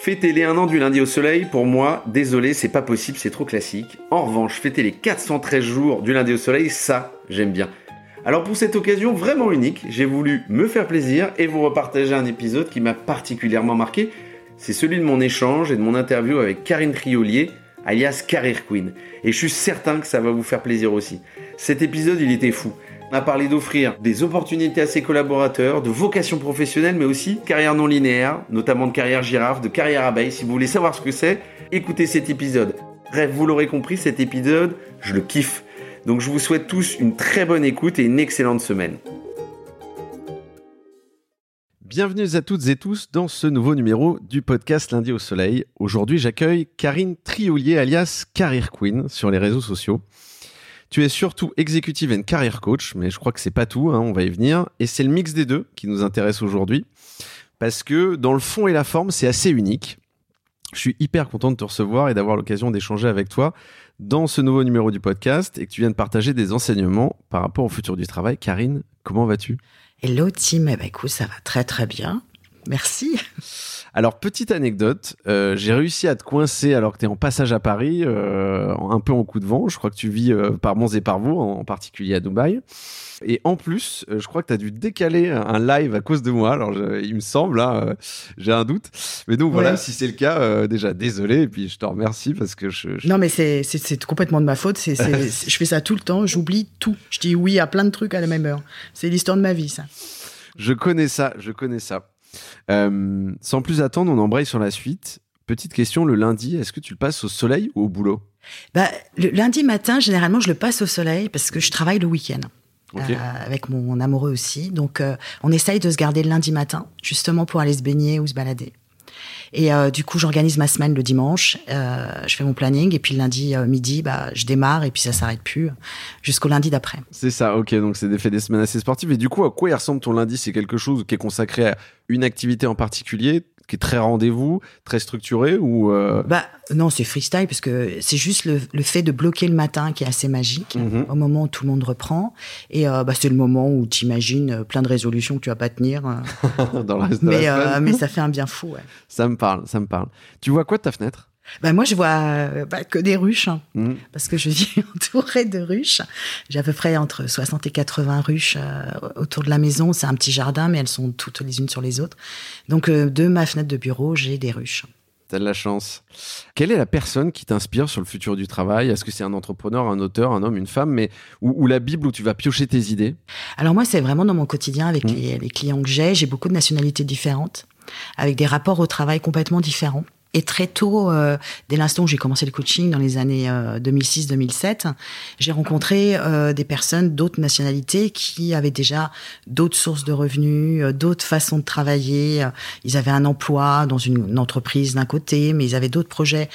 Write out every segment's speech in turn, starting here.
Fêter les 1 an du lundi au soleil, pour moi, désolé, c'est pas possible, c'est trop classique. En revanche, fêter les 413 jours du lundi au soleil, ça, j'aime bien. Alors pour cette occasion vraiment unique, j'ai voulu me faire plaisir et vous repartager un épisode qui m'a particulièrement marqué. C'est celui de mon échange et de mon interview avec Karine Triolier, alias Career Queen. Et je suis certain que ça va vous faire plaisir aussi. Cet épisode, il était fou. On a parlé d'offrir des opportunités à ses collaborateurs, de vocation professionnelle, mais aussi de carrière non linéaire, notamment de carrière girafe, de carrière abeille. Si vous voulez savoir ce que c'est, écoutez cet épisode. Bref, vous l'aurez compris, cet épisode, je le kiffe. Donc je vous souhaite tous une très bonne écoute et une excellente semaine. Bienvenue à toutes et tous dans ce nouveau numéro du podcast Lundi au Soleil. Aujourd'hui, j'accueille Karine Trioulier alias Career Queen sur les réseaux sociaux. Tu es surtout executive and career coach, mais je crois que c'est pas tout, hein, on va y venir. Et c'est le mix des deux qui nous intéresse aujourd'hui. Parce que dans le fond et la forme, c'est assez unique. Je suis hyper content de te recevoir et d'avoir l'occasion d'échanger avec toi dans ce nouveau numéro du podcast et que tu viens de partager des enseignements par rapport au futur du travail. Karine, comment vas-tu? Hello Tim, eh ben, écoute, ça va très très bien. Merci. Alors, petite anecdote, euh, j'ai réussi à te coincer alors que tu es en passage à Paris, euh, un peu en coup de vent. Je crois que tu vis euh, par Mons et par vous, en particulier à Dubaï. Et en plus, je crois que tu as dû décaler un live à cause de moi. Alors, il me semble, hein, j'ai un doute. Mais donc, voilà, si c'est le cas, déjà, désolé. Et puis, je te remercie parce que je. Non, mais c'est complètement de ma faute. je fais ça tout le temps. J'oublie tout. Je dis oui à plein de trucs à la même heure. C'est l'histoire de ma vie, ça. Je connais ça, je connais ça. Euh, sans plus attendre, on embraye sur la suite. Petite question, le lundi, est-ce que tu le passes au soleil ou au boulot? Bah, Le lundi matin, généralement, je le passe au soleil parce que je travaille le week-end. Euh, avec mon, amoureux aussi. Donc, euh, on essaye de se garder le lundi matin, justement pour aller se baigner ou se balader. Et euh, du coup, j'organise ma semaine le dimanche. Euh, je fais mon planning et puis le lundi euh, midi, bah, je démarre et puis ça s'arrête plus jusqu'au lundi d'après. C'est ça, ok. Donc c'est des, des semaines assez sportives. Et du coup, à quoi il ressemble ton lundi? C'est quelque chose qui est consacré à une activité en particulier? Qui est très rendez-vous, très structuré ou euh, Bah non, c'est freestyle parce que c'est juste le, fait de bloquer le matin qui est assez magique mhm. au moment où tout le monde reprend et euh, bah, c'est le moment où tu imagines euh, plein de résolutions que tu vas pas tenir dans le reste mais, de la mais ça fait un bien fou. Ouais. Ça me parle, ça me parle. Tu vois quoi de ta fenêtre? Ben moi, je vois bah, que des ruches, hein, mmh. parce que je vis entourée de ruches. J'ai à peu près entre 60 et 80 ruches euh, autour de la maison. C'est un petit jardin, mais elles sont toutes les unes sur les autres. Donc, euh, de ma fenêtre de bureau, j'ai des ruches. T'as de la chance. Quelle est la personne qui t'inspire sur le futur du travail? Est-ce que c'est un entrepreneur, un auteur, un homme, une femme, mais ou, la Bible où tu vas piocher tes idées? Alors moi, c'est vraiment dans mon quotidien avec mmh. les, les clients que j'ai. J'ai beaucoup de nationalités différentes, avec des rapports au travail complètement différents. Et très tôt, euh, dès l'instant où j'ai commencé le coaching dans les années 2006-2007, euh, j'ai rencontré euh, des personnes d'autres nationalités qui avaient déjà d'autres sources de revenus, d'autres façons de travailler. Ils avaient un emploi dans une, entreprise d'un côté, mais ils avaient d'autres projets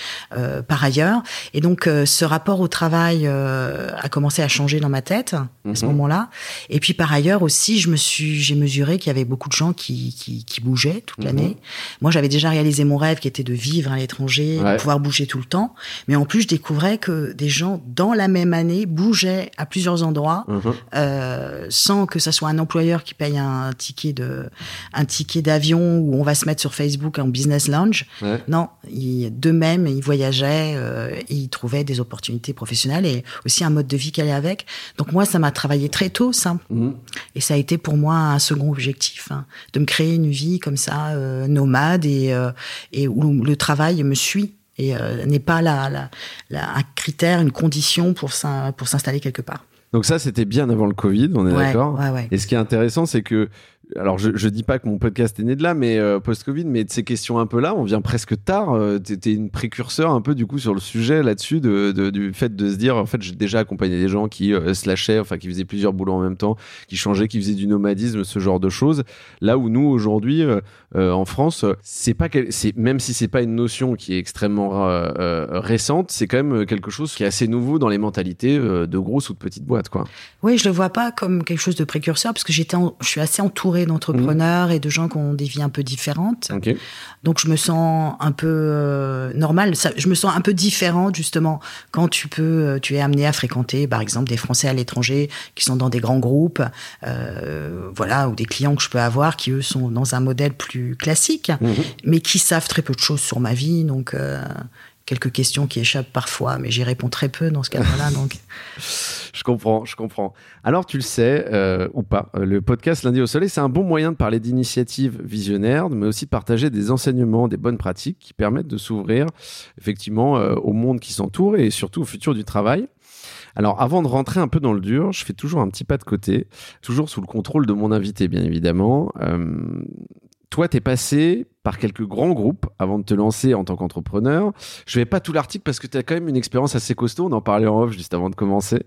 par ailleurs. Et donc, ce rapport au travail a commencé à changer dans ma tête à ce mhm. moment-là. Et puis, par ailleurs aussi, je me suis, j'ai mesuré qu'il y avait beaucoup de gens qui, qui, qui bougeaient toute mhm. l'année. Moi, j'avais déjà réalisé mon rêve qui était de vivre à l'étranger, pouvoir bouger tout le temps. Mais en plus, je découvrais que des gens dans la même année bougeaient à plusieurs endroits mhm. euh, sans que ça soit un employeur qui paye un ticket de un ticket d'avion où on va se mettre sur Facebook en business lounge. Non, d'eux-mêmes, ils voyageaient euh, et ils trouvaient des opportunités professionnelles et aussi un mode de vie qui allait avec. Donc moi, ça m'a travaillé très tôt, ça. Mhm. Et ça a été pour moi un second objectif, hein, de me créer une vie comme ça, euh, nomade et, et où le travail me suit et euh, n'est pas la, un critère, une condition pour s'installer quelque part. Donc ça, c'était bien avant le Covid, on est d'accord. Et ce qui est intéressant, c'est que alors je, je dis pas que mon podcast est né de là, mais euh, post-Covid, mais de ces questions un peu là, on vient presque tard. Euh, tu étais une précurseur un peu du coup sur le sujet là-dessus, de, du fait de se dire, en fait, j'ai déjà accompagné des gens qui euh, slashaient, enfin qui faisaient plusieurs boulots en même temps, qui changeaient, qui faisaient du nomadisme, ce genre de choses. Là où nous aujourd'hui en France, c'est pas même si c'est pas une notion qui est extrêmement récente, c'est quand même quelque chose qui est assez nouveau dans les mentalités de grosses ou de petites boîtes, quoi. Oui, je le vois pas comme quelque chose de précurseur parce que j'étais, je suis assez entouré entourée d'entrepreneurs et de gens qui ont des vies un peu différentes. Donc je me sens un peu euh, normale. Ça- je me sens un peu différente justement quand tu peux, euh, tu es amené à fréquenter, par exemple, des Français à l'étranger qui sont dans des grands groupes, euh, voilà, ou des clients que je peux avoir qui eux sont dans un modèle plus classique, Mhm. mais qui savent très peu de choses sur ma vie. Donc euh, quelques questions qui échappent parfois, mais j'y réponds très peu dans ce cadre-là. donc Je comprends, je comprends. Alors, tu le sais, euh, ou pas, euh, le podcast Lundi au Soleil, c'est un bon moyen de parler d'initiatives visionnaires, mais aussi de partager des enseignements, des bonnes pratiques qui permettent de s'ouvrir effectivement euh, au monde qui s'entoure et surtout au futur du travail. Alors, avant de rentrer un peu dans le dur, je fais toujours un petit pas de côté, toujours sous le contrôle de mon invité, bien évidemment. Euh, toi, t'es passé par quelques grands groupes avant de te lancer en tant qu'entrepreneur. Je vais pas tout l'article parce que tu as quand même une expérience assez costaud. On en parlait en off juste avant de commencer.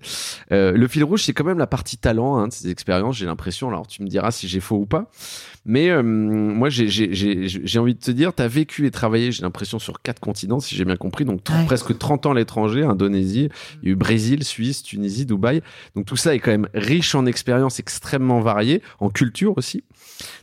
Euh, le fil rouge, c'est quand même la partie talent hein, de ces expériences. J'ai l'impression. Alors, tu me diras si j'ai faux ou pas. Mais euh, moi, j'ai- j'ai j'ai- j'ai envie de te dire, tu as vécu et travaillé, j'ai l'impression, sur quatre continents, si j'ai bien compris. Donc, Ouais. presque 30 ans à l'étranger, Indonésie, il y a eu Brésil, Suisse, Tunisie, Dubaï. Donc, tout ça est quand même riche en expériences extrêmement variées, en culture aussi.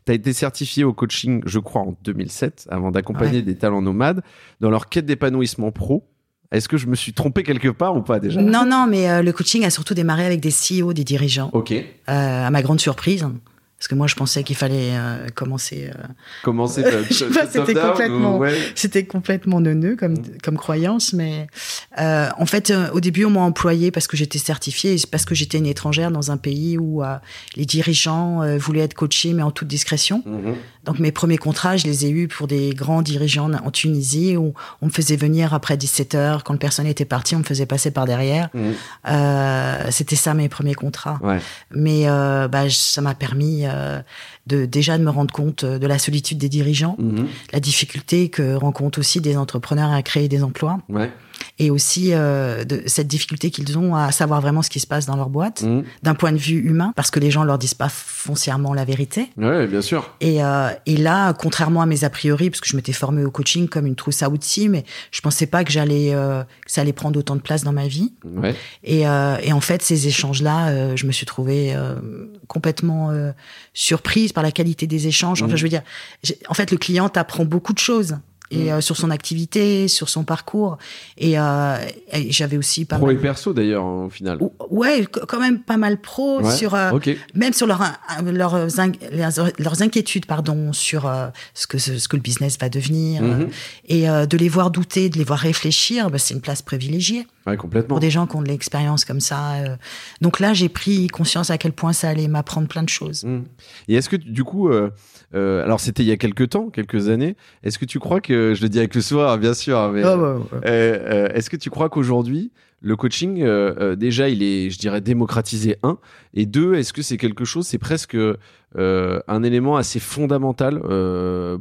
Tu as été certifié au coaching, je crois, en 2007, avant d'accompagner Ouais. des talents nomades dans leur quête d'épanouissement pro. Est-ce que je me suis trompé quelque part ou pas déjà? Non, non, mais euh, le coaching a surtout démarré avec des CEO, des dirigeants, Ok. euh, à ma grande surprise. Parce que moi, je pensais qu'il fallait euh, commencer. euh, Commencer top c'était complètement- ouais. C'était complètement neuneux comme, comme croyance, mais euh, en fait, euh, au début, on m'a employé parce que j'étais certifiée, parce que j'étais une étrangère dans un pays où euh, les dirigeants euh, voulaient être coachés, mais en toute discrétion. Mhm. Donc mes premiers contrats, je les ai eus pour des grands dirigeants en Tunisie où on me faisait venir après 17 heures. Quand le personnel était parti, on me faisait passer par derrière. Euh, C'était ça mes premiers contrats. Ouais. Mais euh, bah, ça m'a permis euh, de déjà de me rendre compte euh, de la solitude des dirigeants, Mhm. la difficulté que rencontrent aussi des entrepreneurs à créer des emplois, Ouais. et aussi euh, de cette difficulté qu'ils ont à savoir vraiment ce qui se passe dans leur boîte, Mhm. d'un point de vue humain, parce que les gens leur disent pas foncièrement la vérité. Ouais, bien sûr. Et, euh, et là, contrairement à mes a priori, parce que je m'étais formée au coaching comme une trousse à outils, mais je pensais pas que j'allais, euh, que ça allait prendre autant de place dans ma vie. Ouais. Et, euh, et en fait, ces échanges-là, euh, je me suis trouvée euh, complètement euh, par la qualité des échanges. Enfin, Mhm. je veux dire, en fait, le client t'apprend beaucoup de choses. Et euh, sur son activité, sur son parcours, et, euh, et j'avais aussi pas Pro et mal, perso d'ailleurs, hein, au final. Ou- ouais, qu- quand même pas mal pro Ouais. sur euh, même sur leur, leurs, leurs, inquiétudes pardon sur euh, ce que ce que le business va devenir Mhm. euh, et euh, de les voir douter de les voir réfléchir bah, c'est une place privilégiée Ouais, complètement. pour des gens qui ont de l'expérience comme ça euh. donc là j'ai pris conscience à quel point ça allait m'apprendre plein de choses Mhm. Et est-ce que du coup, euh, euh, alors c'était il y a quelques temps, quelques années, est-ce que tu crois que, je le dis avec le soir, bien sûr, mais Ah ouais, ouais. euh, euh, est-ce que tu crois qu'aujourd'hui, le coaching, euh, euh, déjà, il est, je dirais, démocratisé, un, et deux, est-ce que c'est quelque chose, c'est presque euh, un élément assez fondamental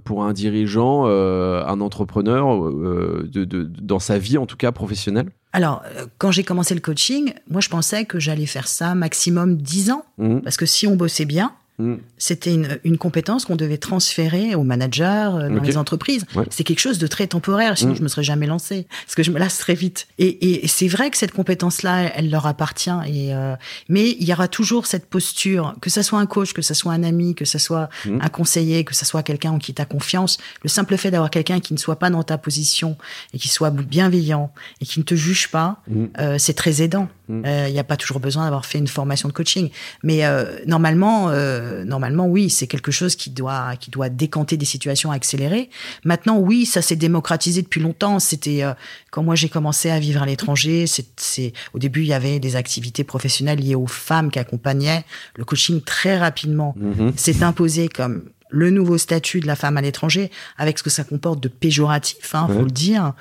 pour un dirigeant, un entrepreneur, de, de- dans sa vie, en tout cas professionnelle? Alors quand j'ai commencé le coaching moi je pensais que j'allais faire ça maximum 10 ans. Mhm. parce que si on bossait bien Mhm. c'était une, une compétence qu'on devait transférer aux managers euh, dans les entreprises. Ouais. C'est quelque chose de très temporaire, sinon Mm. je me serais jamais lancée, parce que je me lasse très vite. Et, et- et c'est vrai que cette compétence-là, elle, elle leur appartient. Et euh, mais il y aura toujours cette posture, que ça soit un coach, que ça soit un ami, que ça soit Mm. un conseiller, que ça soit quelqu'un en qui tu as confiance. Le simple fait d'avoir quelqu'un qui ne soit pas dans ta position et qui soit bienveillant et qui ne te juge pas, Mm. euh, c'est très aidant. Mm. Euh, Il n'y a pas toujours besoin d'avoir fait une formation de coaching, mais euh, normalement, euh, normalement, oui, c'est quelque chose qui doit qui doit décanter des situations accélérées. Maintenant, oui, ça s'est démocratisé depuis longtemps. C'était euh, quand moi j'ai commencé à vivre à l'étranger. C'est, c'est au début il y avait des activités professionnelles liées aux femmes qui accompagnaient le coaching très rapidement. Mhm. s'est imposé comme le nouveau statut de la femme à l'étranger, avec ce que ça comporte de péjoratif, hein, Ouais. faut le dire.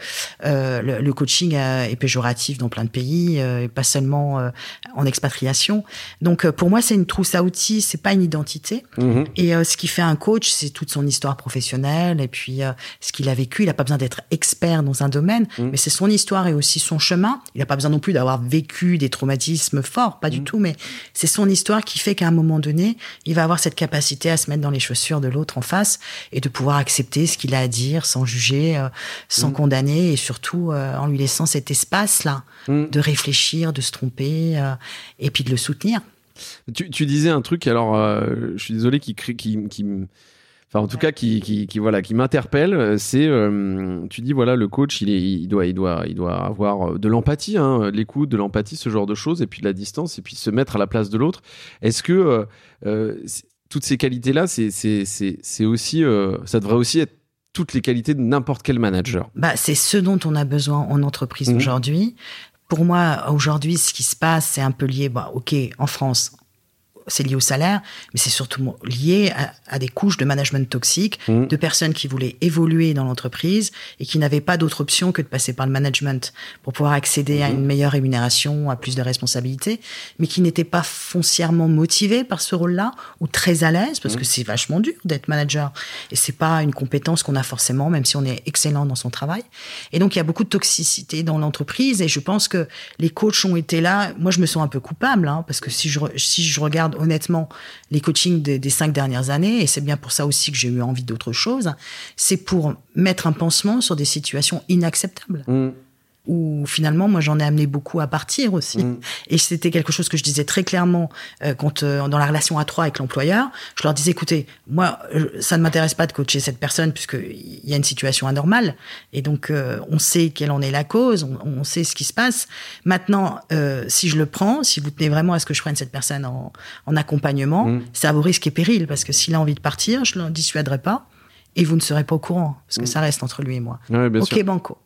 Euh, le, le coaching euh, est péjoratif dans plein de pays, euh, et pas seulement euh, en expatriation. Donc pour moi, c'est une trousse à outils, c'est pas une identité. Mhm. Et euh, ce qui fait un coach, c'est toute son histoire professionnelle et puis euh, ce qu'il a vécu. Il n'a pas besoin d'être expert dans un domaine, Mm. mais c'est son histoire et aussi son chemin. Il n'a pas besoin non plus d'avoir vécu des traumatismes forts, pas du tout, mais c'est son histoire qui fait qu'à un moment donné, il va avoir cette capacité à se mettre dans les chaussures de l'autre en face et de pouvoir accepter ce qu'il a à dire sans juger, euh, sans Mm. condamner et surtout euh, en lui laissant cet espace-là Mm. de réfléchir, de se tromper euh, et puis de le soutenir. Tu, tu, disais un truc, alors je suis désolé, qui, qui, qui, enfin en tout cas qui, qui, qui voilà qui m'interpelle c'est tu dis voilà le coach il est il doit il doit il doit avoir de l'empathie hein, l'écoute de l'empathie ce genre de choses et puis de la distance et puis se mettre à la place de l'autre est-ce que toutes ces qualités là c'est c'est c'est aussi ça devrait aussi être toutes les qualités de n'importe quel manager. Bah, c'est ce dont on a besoin en entreprise mmh. aujourd'hui. Pour moi, aujourd'hui, ce qui se passe, c'est un peu lié, bah, ok, en France, c'est lié au salaire, mais c'est surtout lié à, des couches de management toxique, mmh. de personnes qui voulaient évoluer dans l'entreprise et qui n'avaient pas d'autre option que de passer par le management pour pouvoir accéder à mmh. une meilleure rémunération, à plus de responsabilités, mais qui n'étaient pas foncièrement motivés par ce rôle-là ou très à l'aise parce que mmh. c'est vachement dur d'être manager et c'est pas une compétence qu'on a forcément, même si on est excellent dans son travail. Et donc il y a beaucoup de toxicité dans l'entreprise et je pense que les coachs ont été là. Moi, je me sens un peu coupable hein, parce que si je si je regarde honnêtement les coachings des, cinq dernières années, et c'est bien pour ça aussi que j'ai eu envie d'autre chose, c'est pour mettre un pansement sur des situations inacceptables. Mmh où finalement, moi, j'en ai amené beaucoup à partir aussi. Mm. Et c'était quelque chose que je disais très clairement euh, quand euh, dans la relation à trois avec l'employeur, je leur disais, écoutez, moi, ça ne m'intéresse pas de coacher cette personne puisqu'il y a une situation anormale. Et donc, euh, on sait quelle en est la cause, on, sait ce qui se passe. Maintenant, si je le prends, si vous tenez vraiment à ce que je prenne cette personne en, en accompagnement, mm. c'est à vos risques et périls parce que s'il a envie de partir, je ne le dissuaderai pas et vous ne serez pas au courant parce que mm. ça reste entre lui et moi. ok, banco.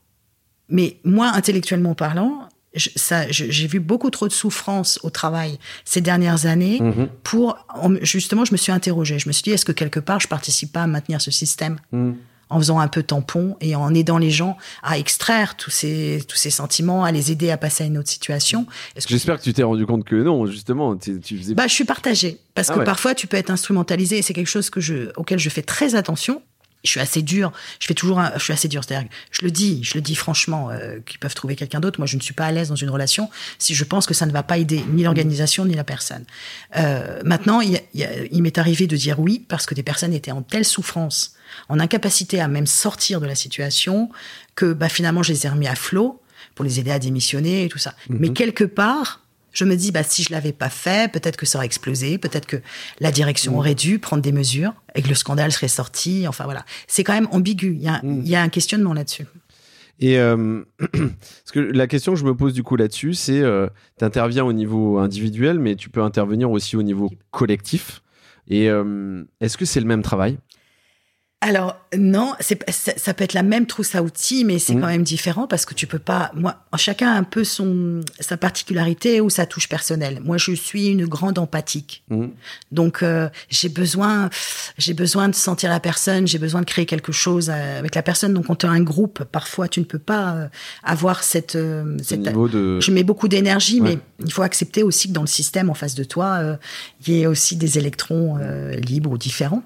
Mais moi, intellectuellement parlant, j'ai vu beaucoup trop de souffrance au travail ces dernières années mhm. pour justement, je me suis interrogée. Je me suis dit, est-ce que quelque part, je participe pas à maintenir ce système mhm. en faisant un peu tampon et en aidant les gens à extraire tous ces tous ces sentiments, à les aider à passer à une autre situation? J'espère que, tu t'es rendu compte que non, justement, tu faisais. Bah, je suis partagée parce ah que parfois tu peux être instrumentalisé et c'est quelque chose que je auquel je fais très attention je suis assez dur. Je fais toujours, un, je suis assez dur. C'est-à-dire, je le dis, je le dis franchement, euh, qu'ils peuvent trouver quelqu'un d'autre. Moi, je ne suis pas à l'aise dans une relation si je pense que ça ne va pas aider ni l'organisation ni la personne. Euh, maintenant, il, il m'est arrivé de dire oui parce que des personnes étaient en telle souffrance, en incapacité à même sortir de la situation, que bah, finalement, je les ai remis à flot pour les aider à démissionner et tout ça. Mhm. Mais quelque part, je me dis, bah, si je l'avais pas fait, peut-être que ça aurait explosé, peut-être que la direction mm. aurait dû prendre des mesures et que le scandale serait sorti. Enfin voilà, c'est quand même ambigu. Il y a, mm. il y a un questionnement là-dessus. Et euh, parce que la question que je me pose du coup là-dessus, c'est, euh, tu interviens au niveau individuel, mais tu peux intervenir aussi au niveau collectif. Et euh, est-ce que c'est le même travail? Alors non, c'est ça, peut être la même trousse à outils, mais c'est mmh. quand même différent parce que tu peux pas. Moi, chacun a un peu son sa particularité ou sa touche personnelle. Moi, je suis une grande empathique, mmh. donc euh, j'ai besoin j'ai besoin de sentir la personne, j'ai besoin de créer quelque chose euh, avec la personne. Donc, quand tu as un groupe, parfois tu ne peux pas euh, avoir cette. cette de... Je mets beaucoup d'énergie, mais il faut accepter aussi que dans le système en face de toi, il y ait aussi des électrons libres ou différents.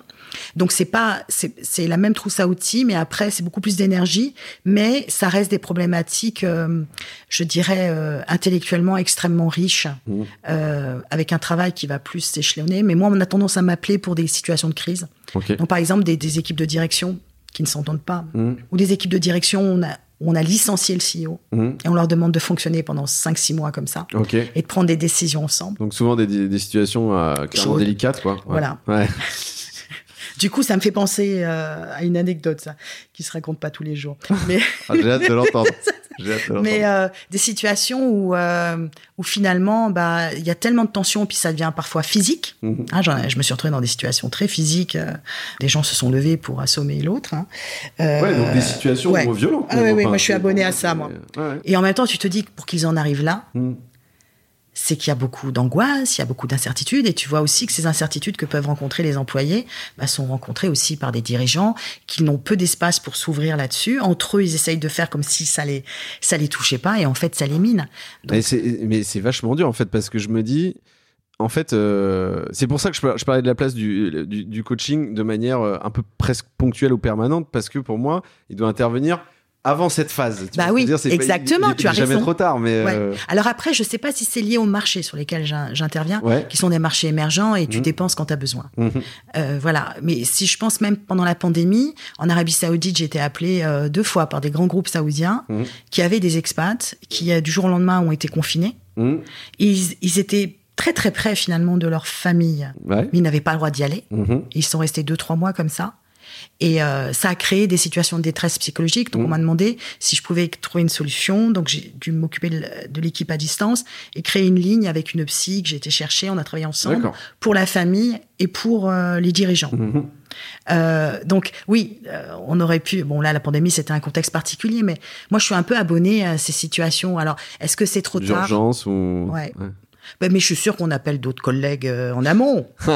Donc c'est pas c'est la même trousse à outils, mais après c'est beaucoup plus d'énergie, mais ça reste des problématiques, euh, je dirais euh, intellectuellement extrêmement riches, mmh. euh, avec un travail qui va plus s'échelonner. Mais moi, on a tendance à m'appeler pour des situations de crise. Donc par exemple des, des, équipes de direction qui ne s'entendent pas, mmh. ou des équipes de direction on a on a licencié le CEO mmh. et on leur demande de fonctionner pendant 5-6 mois comme ça et de prendre des décisions ensemble. Donc souvent des, des situations clairement délicates, quoi. Voilà. Ouais. Du coup, ça me fait penser euh, à une anecdote, ça, qui se raconte pas tous les jours. Mais ah, j'ai hâte de l'entendre. Mais euh, des situations où, euh, où finalement, bah, il y a tellement de tensions, puis ça devient parfois physique. Mhm. Ah, je me suis retrouvée dans des situations très physiques. des gens se sont levés pour assommer l'autre. Hein. ouais, donc des situations violentes. Ah, oui, oui, moi je suis abonné à ça, moi. Et en même temps, tu te dis que pour qu'ils en arrivent là, mhm c'est qu'il y a beaucoup d'angoisse, il y a beaucoup d'incertitudes, et tu vois aussi que ces incertitudes que peuvent rencontrer les employés bah, sont rencontrées aussi par des dirigeants qui n'ont peu d'espace pour s'ouvrir là-dessus. Entre eux, ils essayent de faire comme si ça les ça les touchait pas, et en fait, ça les mine. Mais c'est vachement dur en fait parce que je me dis. En fait, euh, c'est pour ça que je, parlais de la place du, du coaching de manière euh, un peu presque ponctuelle ou permanente, parce que pour moi, il doit intervenir avant cette phase. bah oui, dire, exactement. tu as jamais trop tard, mais. Euh, Alors après, je sais pas si c'est lié aux marchés sur lesquels j'interviens, qui sont des marchés émergents et tu mhm. dépenses quand tu as besoin. Mhm. Euh, voilà. Mais si je pense même pendant la pandémie, en Arabie Saoudite, j'ai été appelé euh, deux fois par des grands groupes saoudiens mhm. qui avaient des expats qui du jour au lendemain ont été confinés. Ils, ils étaient très très près finalement de leur famille. Ouais. Mais ils n'avaient pas le droit d'y aller. Ils sont restés deux, trois mois comme ça. Et euh, ça a créé des situations de détresse psychologique. Donc, Mhm. on m'a demandé si je pouvais trouver une solution. Donc, j'ai dû m'occuper de l'équipe à distance et créer une ligne avec une psy que j'ai été chercher. On a travaillé ensemble pour la famille et pour euh, les dirigeants. Mhm. Euh, donc oui, euh, on aurait pu. Bon là, la pandémie, c'était un contexte particulier, mais moi, je suis un peu abonnée à ces situations. Alors, est-ce que c'est trop tard? D'urgence ou. Ouais. Ben, Mais je suis sûre qu'on appelle d'autres collègues en amont.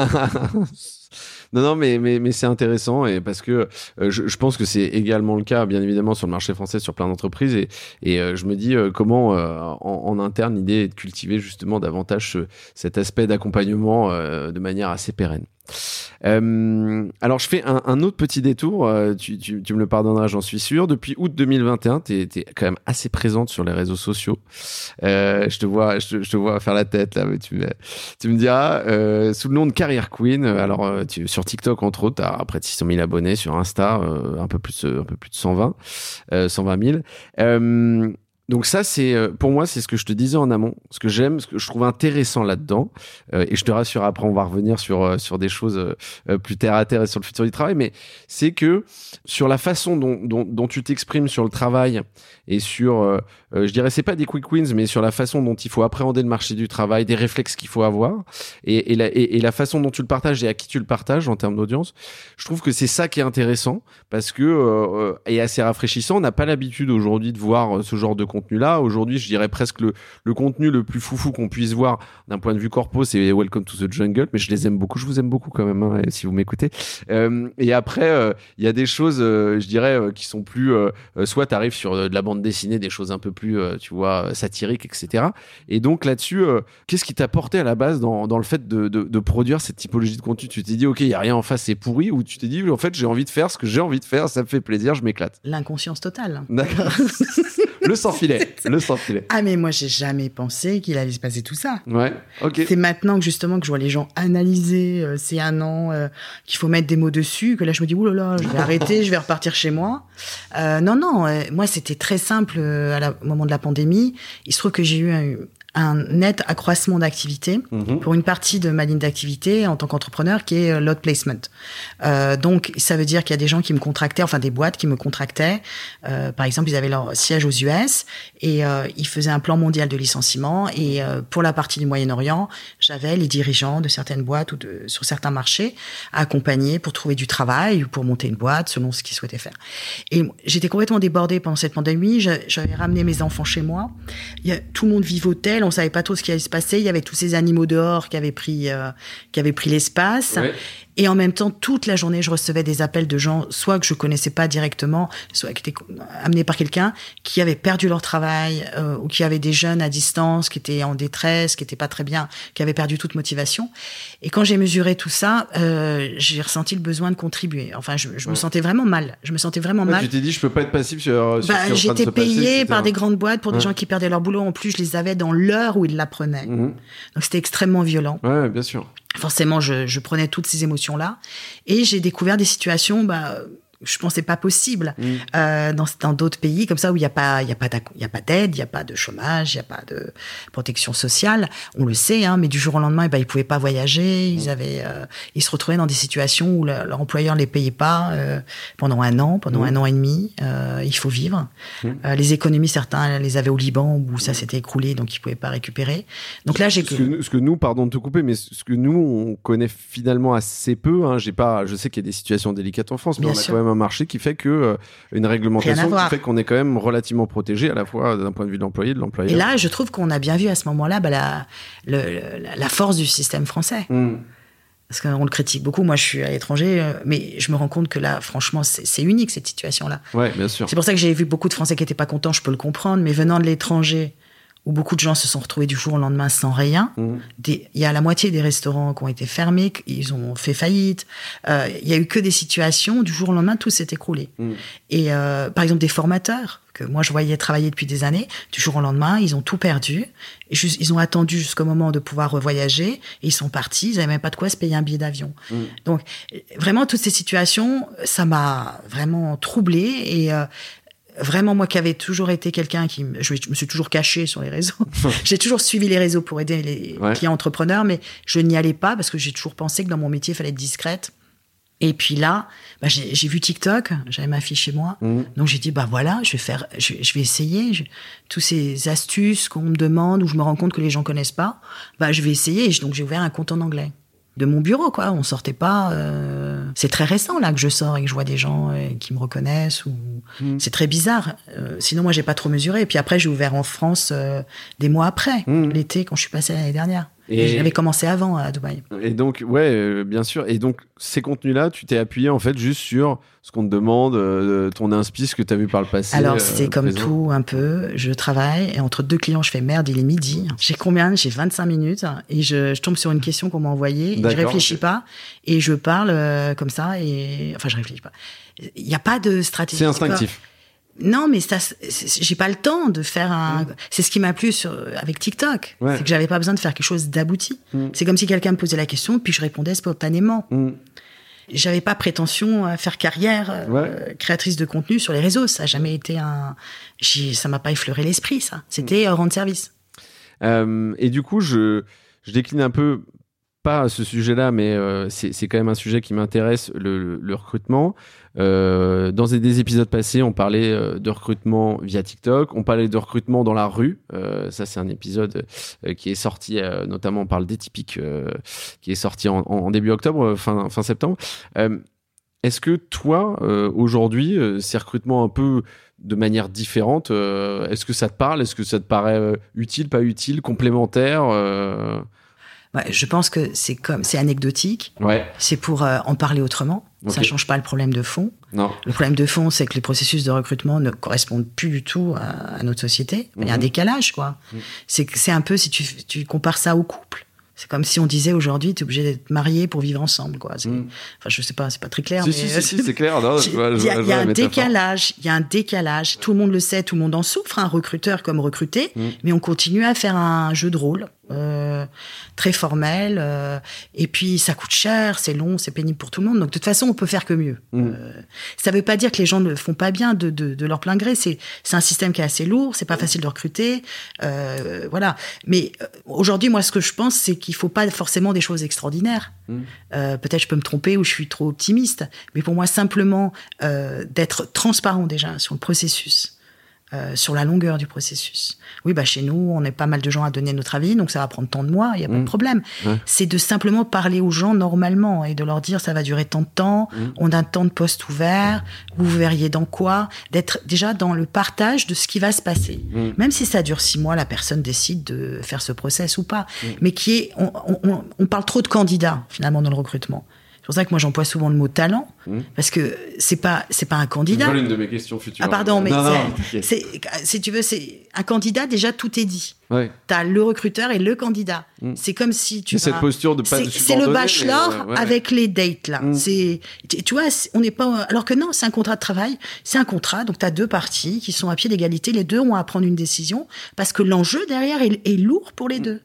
Non, non, mais, mais, c'est intéressant et parce que euh, je, pense que c'est également le cas, bien évidemment, sur le marché français, sur plein d'entreprises. Et, euh, je me dis euh, comment, en, interne, l'idée est de cultiver justement davantage ce- cet aspect d'accompagnement de manière assez pérenne. Alors, je fais un, autre petit détour. tu, me le pardonneras, j'en suis sûr. Depuis août 2021, tu es, quand même assez présente sur les réseaux sociaux. Je te vois, je vois faire la tête là. mais tu, me- diras sous le nom de Carrière Queen. Alors, tu, sur TikTok entre autres, t'as près de 600 000 abonnés. Sur Insta, euh, un peu plus, euh, un peu plus de 120, euh, 120 000. Euh, donc ça, c'est euh, pour moi, c'est ce que je te disais en amont, ce que j'aime, ce que je trouve intéressant là-dedans. Et je te rassure, après, on va revenir sur sur des choses plus terre à terre et sur le futur du travail. Mais c'est que sur la façon dont dont, tu t'exprimes sur le travail et sur, je dirais, c'est pas des quick wins, mais sur la façon dont il faut appréhender le marché du travail, des réflexes qu'il faut avoir et, et, la, et, la façon dont tu le partages et à qui tu le partages en termes d'audience. Je trouve que c'est ça qui est intéressant parce que euh, euh, et assez rafraîchissant. On n'a pas l'habitude aujourd'hui de voir euh, ce genre de contenu-là. Aujourd'hui, je dirais presque le, le contenu le plus foufou qu'on puisse voir d'un point de vue corpo, c'est Welcome to the Jungle. Mais je les aime beaucoup. Je vous aime beaucoup quand même, hein, si vous m'écoutez. Euh, et après, euh, il y a des choses, euh, je dirais, euh, qui sont plus. euh, euh, soit tu arrives sur euh, de la bande dessinée, des choses un peu plus, euh, tu vois, satiriques, etc. Et donc là-dessus, euh, qu'est-ce qui t'a porté à la base dans, dans le fait de, de, de produire cette typologie de contenu? Tu t'es dit, ok, il y a rien en face, c'est pourri, ou tu t'es dit, en fait, j'ai envie de faire ce que j'ai envie de faire, ça me fait plaisir, je m'éclate. L'inconscience totale. D'accord. le sans filet, le sans filet. Ah mais moi, j'ai jamais pensé qu'il allait se passer tout ça. Ouais, ok. C'est maintenant que justement que je vois les gens analyser euh, c'est un an, euh, qu'il faut mettre des mots dessus, que là je me dis ouh là là, je vais arrêter, je vais repartir chez moi. Euh, non non, moi c'était très simple à la- moment de la pandémie. Il se trouve que j'ai eu un, un net accroissement d'activité Mhm. pour une partie de ma ligne d'activité en tant qu'entrepreneur qui est euh, lot placement. Euh, donc ça veut dire qu'il y a des gens qui me contractaient, enfin des boîtes qui me contractaient. Euh, par exemple, ils avaient leur siège aux US et euh, ils faisaient un plan mondial de licenciement. Et pour la partie du Moyen-Orient, j'avais les dirigeants de certaines boîtes ou de sur certains marchés à accompagner pour trouver du travail ou pour monter une boîte selon ce qu'ils souhaitaient faire. Et j'étais complètement débordée pendant cette pandémie. J'a- J'avais ramené mes enfants chez moi. Il y a, tout le monde vivotait. On savait pas trop ce qui allait se passer. Il y avait tous ces animaux dehors qui avaient pris, euh, qui avaient pris l'espace. Et en même temps, toute la journée, je recevais des appels de gens, soit que je connaissais pas directement, soit qui étaient amenés par quelqu'un, qui avaient perdu leur travail, euh, ou qui avaient des jeunes à distance, qui étaient en détresse, qui étaient pas très bien, qui avaient perdu toute motivation. Et quand j'ai mesuré tout ça, euh, j'ai ressenti le besoin de contribuer. Enfin, je, je me sentais vraiment mal. Je me sentais vraiment Ouais, mal. tu t'es dit, je peux pas être passif sur. sur Bah, j'étais etc. par des grandes boîtes pour des gens qui perdaient leur boulot. En plus, je les avais dans l'heure où ils l'apprenaient. Mhm. Donc, c'était extrêmement violent. Ouais, bien sûr. Forcément, je, prenais toutes ces émotions-là. Et j'ai découvert des situations, bah, je pensais pas possible euh, dans dans d'autres pays comme ça où il y a pas il y a pas d'ac- il y a pas d'aide, il y a pas de chômage, il y a pas de protection sociale. On le sait, hein, mais du jour au lendemain, eh ben, ils pouvaient pas voyager. Ils avaient, euh, ils se retrouvaient dans des situations où le- leur employeur les payait pas euh, pendant un an, pendant Mhm. un an et demi. Il faut vivre. Euh, les économies, certains les avaient au Liban où ça s'était écroulé, donc ils pouvaient pas récupérer. Donc là, j'ai ce que, ce que nous, pardon de te couper, mais ce que nous, on connaît finalement assez peu. Hein, j'ai pas, je sais qu'il y a des situations délicates en France, mais Bien on a sûr. quand même un marché qui fait que euh, une réglementation qui fait qu'on est quand même relativement protégé à la fois d'un point de vue de l'employé et de l'employeur. Et là, je trouve qu'on a bien vu à ce moment-là bah, la, le- la, force du système français. Mhm. Parce qu'on le critique beaucoup. Moi, je suis à l'étranger, euh, mais je me rends compte que là, franchement, c'est c'est unique cette situation-là. Ouais, bien sûr. C'est pour ça que j'ai vu beaucoup de Français qui n'étaient pas contents, je peux le comprendre, mais venant de l'étranger, où beaucoup de gens se sont retrouvés du jour au lendemain sans rien, des- il y a la moitié des restaurants qui ont été fermés, ils ont fait faillite. Euh, Il y a eu que des situations, du jour au lendemain, tout s'est écroulé. Mhm. Et euh, par exemple, des formateurs que moi je voyais travailler depuis des années, du jour au lendemain, ils ont tout perdu. Et juste, ils ont attendu jusqu'au moment de pouvoir voyager, et ils sont partis. Ils n'avaient même pas de quoi se payer un billet d'avion. Mhm. Donc, euh, vraiment, toutes ces situations, ça m'a vraiment troublée. Et euh, vraiment moi qui avais toujours été quelqu'un qui je me suis toujours caché sur les réseaux. j'ai toujours suivi les réseaux pour aider les clients entrepreneurs, mais je n'y allais pas parce que j'ai toujours pensé que dans mon métier il fallait être discrète. Et puis là, bah, j'ai vu TikTok, j'avais ma fille chez moi, mmh. donc j'ai dit bah voilà, je vais faire, je, vais essayer tous ces astuces qu'on me demande où je me rends compte que les gens connaissent pas, bah je vais essayer. Donc j'ai ouvert un compte en anglais de mon bureau, quoi. On sortait pas. Euh, c'est très récent là que je sors et que je vois des gens euh, qui me reconnaissent. Ou mm. c'est très bizarre. Euh, sinon, moi, j'ai pas trop mesuré. Et puis après, j'ai ouvert en France des mois après, mm. l'été, quand je suis passé l'année dernière. Et, j'avais commencé avant à Dubaï. Et donc, ouais, euh, bien sûr. Et donc, ces contenus-là, tu t'es appuyé en fait juste sur ce qu'on te demande, euh, ton inspi, ce que tu as vu par le passé. Alors, euh, c'est comme tout un peu. Je travaille et entre deux clients, je fais merde, il est midi. J'ai combien? J'ai 25 minutes et je, je, tombe sur une question qu'on m'a envoyée. Je réfléchis pas et je parle comme ça. Et enfin, je réfléchis pas. Il n'y a pas de stratégie. C'est instinctif. Non, mais ça, j'ai pas le temps de faire un. Mm. C'est ce qui m'a plu sur, avec TikTok, c'est que j'avais pas besoin de faire quelque chose d'abouti. Mm. C'est comme si quelqu'un me posait la question, puis je répondais spontanément. Mm. J'avais pas prétention à faire carrière euh, créatrice de contenu sur les réseaux. Ça a jamais été un. Ça m'a pas effleuré l'esprit, ça. C'était rendre service. Euh, et du coup, je, je décline un peu pas à ce sujet-là, mais euh, c'est quand même un sujet qui m'intéresse, le, recrutement. Euh, dans des épisodes passés, on parlait euh, de recrutement via TikTok, on parlait de recrutement dans la rue. Ça, c'est un épisode qui est sorti, notamment on parle d'étypique, qui est sorti en, en, début octobre, fin, fin septembre. Est-ce que toi, aujourd'hui, ces recrutements un peu de manière différente, est-ce que ça te parle? Est-ce que ça te paraît utile, pas utile, complémentaire je pense que c'est comme c'est anecdotique. Ouais. C'est pour euh, en parler autrement. Ça change pas le problème de fond. Non. Le problème de fond, c'est que les processus de recrutement ne correspondent plus du tout à, notre société. Il y a un mhm. décalage, quoi. Mhm. C'est c'est un peu si tu, tu compares ça au couple. C'est comme si on disait aujourd'hui, tu es obligé d'être marié pour vivre ensemble, quoi. Mm. Enfin, je sais pas, c'est pas très clair. Si, si, si, c'est clair. Il y a, un décalage, il y a un décalage. Tout le monde le sait, tout le monde en souffre, un recruteur comme recruté, mm. mais on continue à faire un jeu de rôle euh, très formel. Euh, et puis, ça coûte cher, c'est long, c'est pénible pour tout le monde. Donc, de toute façon, on peut faire que mieux. Mm. Euh, ça veut pas dire que les gens ne font pas bien de, de, de leur plein gré. C'est un système qui est assez lourd, c'est pas facile de recruter. Euh, voilà. Mais euh, aujourd'hui, moi, ce que je pense, c'est qu'il faut pas forcément des choses extraordinaires. Mm. Euh, peut-être je peux me tromper ou je suis trop optimiste, mais pour moi simplement euh, d'être transparent déjà sur le processus, euh, sur la longueur du processus. Oui, bah chez nous, on est pas mal de gens à donner notre avis, donc ça va prendre tant de mois, il y a pas de mmh. problème. C'est de simplement parler aux gens normalement et de leur dire ça va durer tant de temps, mmh. on a tant de postes ouverts, vous verriez dans quoi, d'être déjà dans le partage de ce qui va se passer. Mmh. Même si ça dure six mois, la personne décide de faire ce process ou pas, mais qui est, on, on, on parle trop de candidats finalement dans le recrutement. C'est pour ça que moi j'emploie souvent le mot talent, hmm. parce que c'est pas c'est pas un candidat. C'est une de mes questions futures. Ah pardon, mais c'est, si tu veux, c'est un candidat déjà tout est dit. Ouais. Tu as le recruteur et le candidat. Hmm. C'est comme si tu. C'est cette posture de pas C'est le bachelor avec les dates là. Hmm. C'est tu vois, on n'est pas alors que non, c'est un contrat de travail, c'est un contrat. Donc tu as deux parties qui sont à pied d'égalité. Les deux ont à prendre une décision parce que l'enjeu derrière est, est, lourd pour les deux.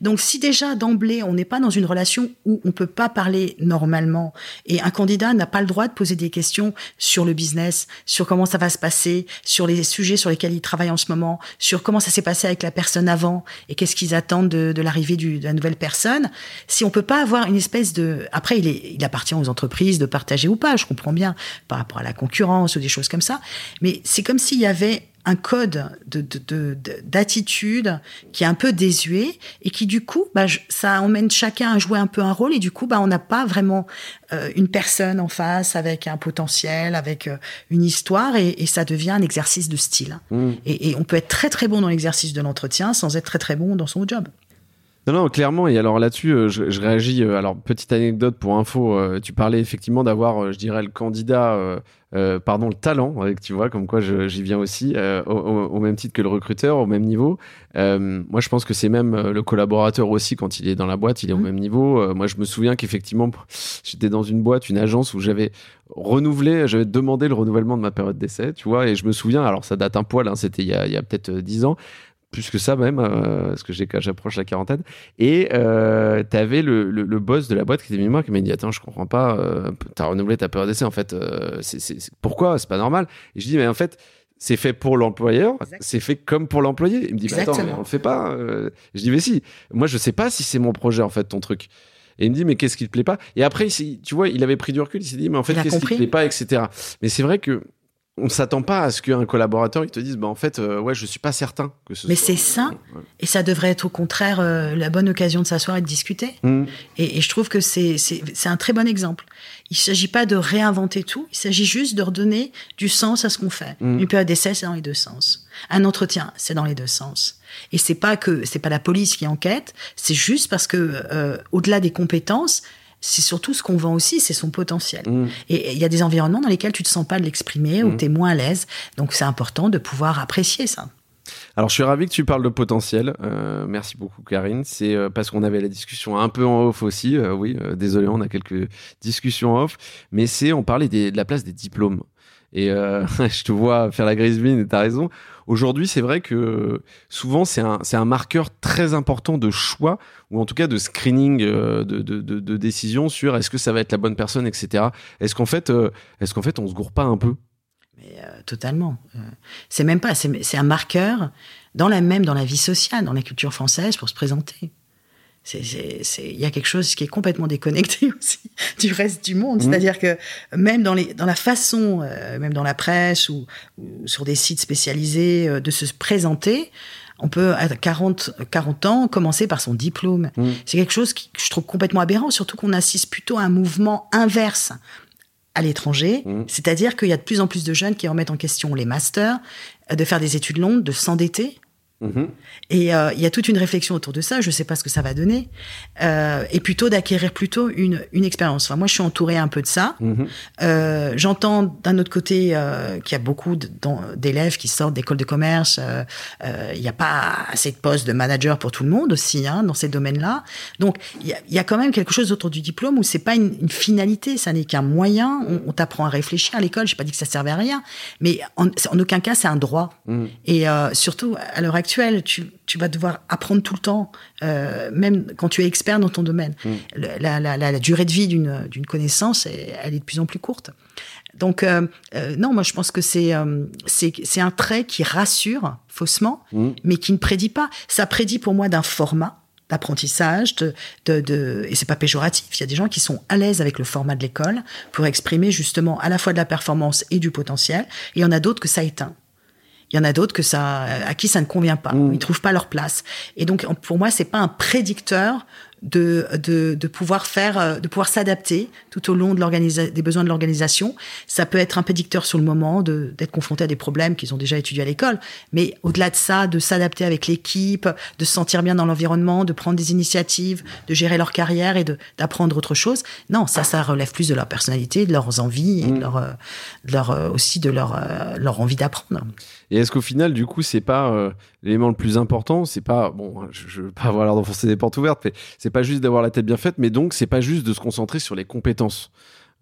Donc si déjà d'emblée on n'est pas dans une relation où on peut pas parler normalement et un candidat n'a pas le droit de poser des questions sur le business, sur comment ça va se passer, sur les sujets sur lesquels il travaille en ce moment, sur comment ça s'est passé avec la personne avant et qu'est-ce qu'ils attendent de, l'arrivée de la nouvelle personne. Si on peut pas avoir une espèce de, après il, est, il appartient aux entreprises de partager ou pas, je comprends bien par rapport à la concurrence ou des choses comme ça, mais c'est comme s'il y avait un code d'attitude de, de, qui est un peu désuet et qui du coup bah, ça emmène chacun à jouer un peu un rôle et du coup bah on n'a pas vraiment euh, une personne en face avec un potentiel avec euh, une histoire et, et, ça devient un exercice de style mmh. et, et, on peut être très très bon dans l'exercice de l'entretien sans être très très bon dans son job non, non, clairement. Et alors là-dessus, euh, je, je, réagis. alors, petite anecdote pour info. tu parlais effectivement d'avoir, je dirais, le candidat euh, pardon, le talent, tu vois, comme quoi j'y viens aussi, euh, au, même titre que le recruteur, au même niveau. Euh, moi, je pense que c'est même le collaborateur aussi, quand il est dans la boîte, il est au mmh. même niveau. moi, je me souviens qu'effectivement, j'étais dans une boîte, une agence où j'avais renouvelé, j'avais demandé le renouvellement de ma période d'essai, tu vois, et je me souviens, alors ça date un poil, hein, c'était il y a, il y a peut-être dix ans, plus que ça même, euh, parce que j'approche la quarantaine. Et euh, tu avais le, le, boss de la boîte qui était moi qui m'a dit Attends, je comprends pas, euh, t'as renouvelé ta période d'essai en fait. Euh, c'est pourquoi? C'est pas normal. Et je dis Mais en fait, c'est fait pour l'employeur, c'est fait comme pour l'employé. Il me dit, bah, attends, mais on le fait pas. Euh. Je dis, mais si, moi je sais pas si c'est mon projet en fait, ton truc. Et il me dit, mais qu'est-ce qui te plaît pas? Et après, tu vois, il avait pris du recul, il s'est dit, mais en fait, qu'est-ce qui te plaît pas, etc. Mais c'est vrai que on s'attend pas à ce qu'un collaborateur il te dise bah en fait euh, ouais je suis pas certain que ce mais c'est ça. et ça devrait être au contraire euh, la bonne occasion de s'asseoir et de discuter. Mmh. et, je trouve que c'est c'est un très bon exemple. Il s'agit pas de réinventer tout. Il s'agit juste de redonner du sens à ce qu'on fait. Mmh. une période d'essai c'est dans les deux sens. Un entretien c'est dans les deux sens. Et c'est pas que c'est pas la police qui enquête. C'est juste parce que euh, au-delà des compétences c'est surtout ce qu'on vend aussi, c'est son potentiel. Mm. Et il y a des environnements dans lesquels tu te sens pas de l'exprimer ou mm. tu es moins à l'aise. Donc c'est important de pouvoir apprécier ça. Alors je suis ravi que tu parles de potentiel. Euh, merci beaucoup Karine. C'est euh, parce qu'on avait la discussion un peu en off aussi. Euh, oui, désolé, on a quelques discussions off. Mais c'est on parlait de la place des diplômes. Et je te vois faire la grise mine et t'as raison. Aujourd'hui, c'est vrai que souvent, c'est un, un marqueur très important de choix, ou en tout cas de screening euh, de, de, de, décision sur est-ce que ça va être la bonne personne, etc. Est-ce qu'en fait, euh, est-ce qu'en fait, on se gourre pas un peu? Euh, Totalement. c'est même pas, c'est un marqueur dans la même dans la vie sociale, dans la culture française pour se présenter. Il y a quelque chose qui est complètement déconnecté aussi du reste du monde. Mmh. C'est-à-dire que même dans, les, dans la façon, euh, même dans la presse ou, sur des sites spécialisés, euh, de se présenter, on peut, à 40, 40 ans, commencer par son diplôme. Mmh. C'est quelque chose que je trouve complètement aberrant, surtout qu'on assiste plutôt à un mouvement inverse à l'étranger. Mmh. C'est-à-dire qu'il y a de plus en plus de jeunes qui remettent en question les masters, euh, de faire des études longues, de s'endetter Mhm. Et euh, il y a toute une réflexion autour de ça. Je ne sais pas ce que ça va donner. Euh, et plutôt d'acquérir plutôt une, une expérience. Enfin, moi, je suis entourée un peu de ça. Mhm. Euh, J'entends d'un autre côté euh, qu'il y a beaucoup d'élèves qui sortent d'écoles de commerce. Euh, il n'y a pas assez de postes de manager pour tout le monde aussi hein, dans ces domaines-là. Donc, il y a, y a, quand même quelque chose autour du diplôme où c'est pas une, une, finalité, ça n'est qu'un moyen. On, on t'apprend à réfléchir à l'école. J'ai pas dit que ça servait à rien, mais en, en aucun cas c'est un droit. Mhm. Et surtout à l'heure actuelle tu, vas devoir apprendre tout le temps, euh, même quand tu es expert dans ton domaine. Mm. La, durée de vie d'une connaissance, elle est de plus en plus courte. Donc, euh, euh, non, moi, je pense que c'est c'est un trait qui rassure faussement, mm. mais qui ne prédit pas. Ça prédit pour moi d'un format d'apprentissage, de, de, de, et c'est pas péjoratif. Il y a des gens qui sont à l'aise avec le format de l'école pour exprimer justement à la fois de la performance et du potentiel. Et il y en a d'autres que ça éteint. Il y en a d'autres que ça, à qui ça ne convient pas. Mmh. Ils trouvent pas leur place. Et donc, pour moi, c'est pas un prédicteur de, de, de pouvoir faire, euh, de pouvoir s'adapter tout au long de des besoins de l'organisation. Ça peut être un prédicteur sur le moment de d'être confronté à des problèmes qu'ils ont déjà étudiés à l'école, mais au-delà de ça, de s'adapter avec l'équipe, de se sentir bien dans l'environnement, de prendre des initiatives, de gérer leur carrière et de d'apprendre autre chose. Non, ça, ça relève plus de leur personnalité, de leurs envies et de mmh. leur, euh, de leur euh, aussi de leur leur envie d'apprendre. Et est-ce qu'au final, du coup, c'est pas l'élément le plus important? C'est pas bon, je, je veux pas avoir l'air d'enfoncer des portes ouvertes, mais c'est pas juste d'avoir la tête bien faite, mais donc c'est pas juste de se concentrer sur les compétences.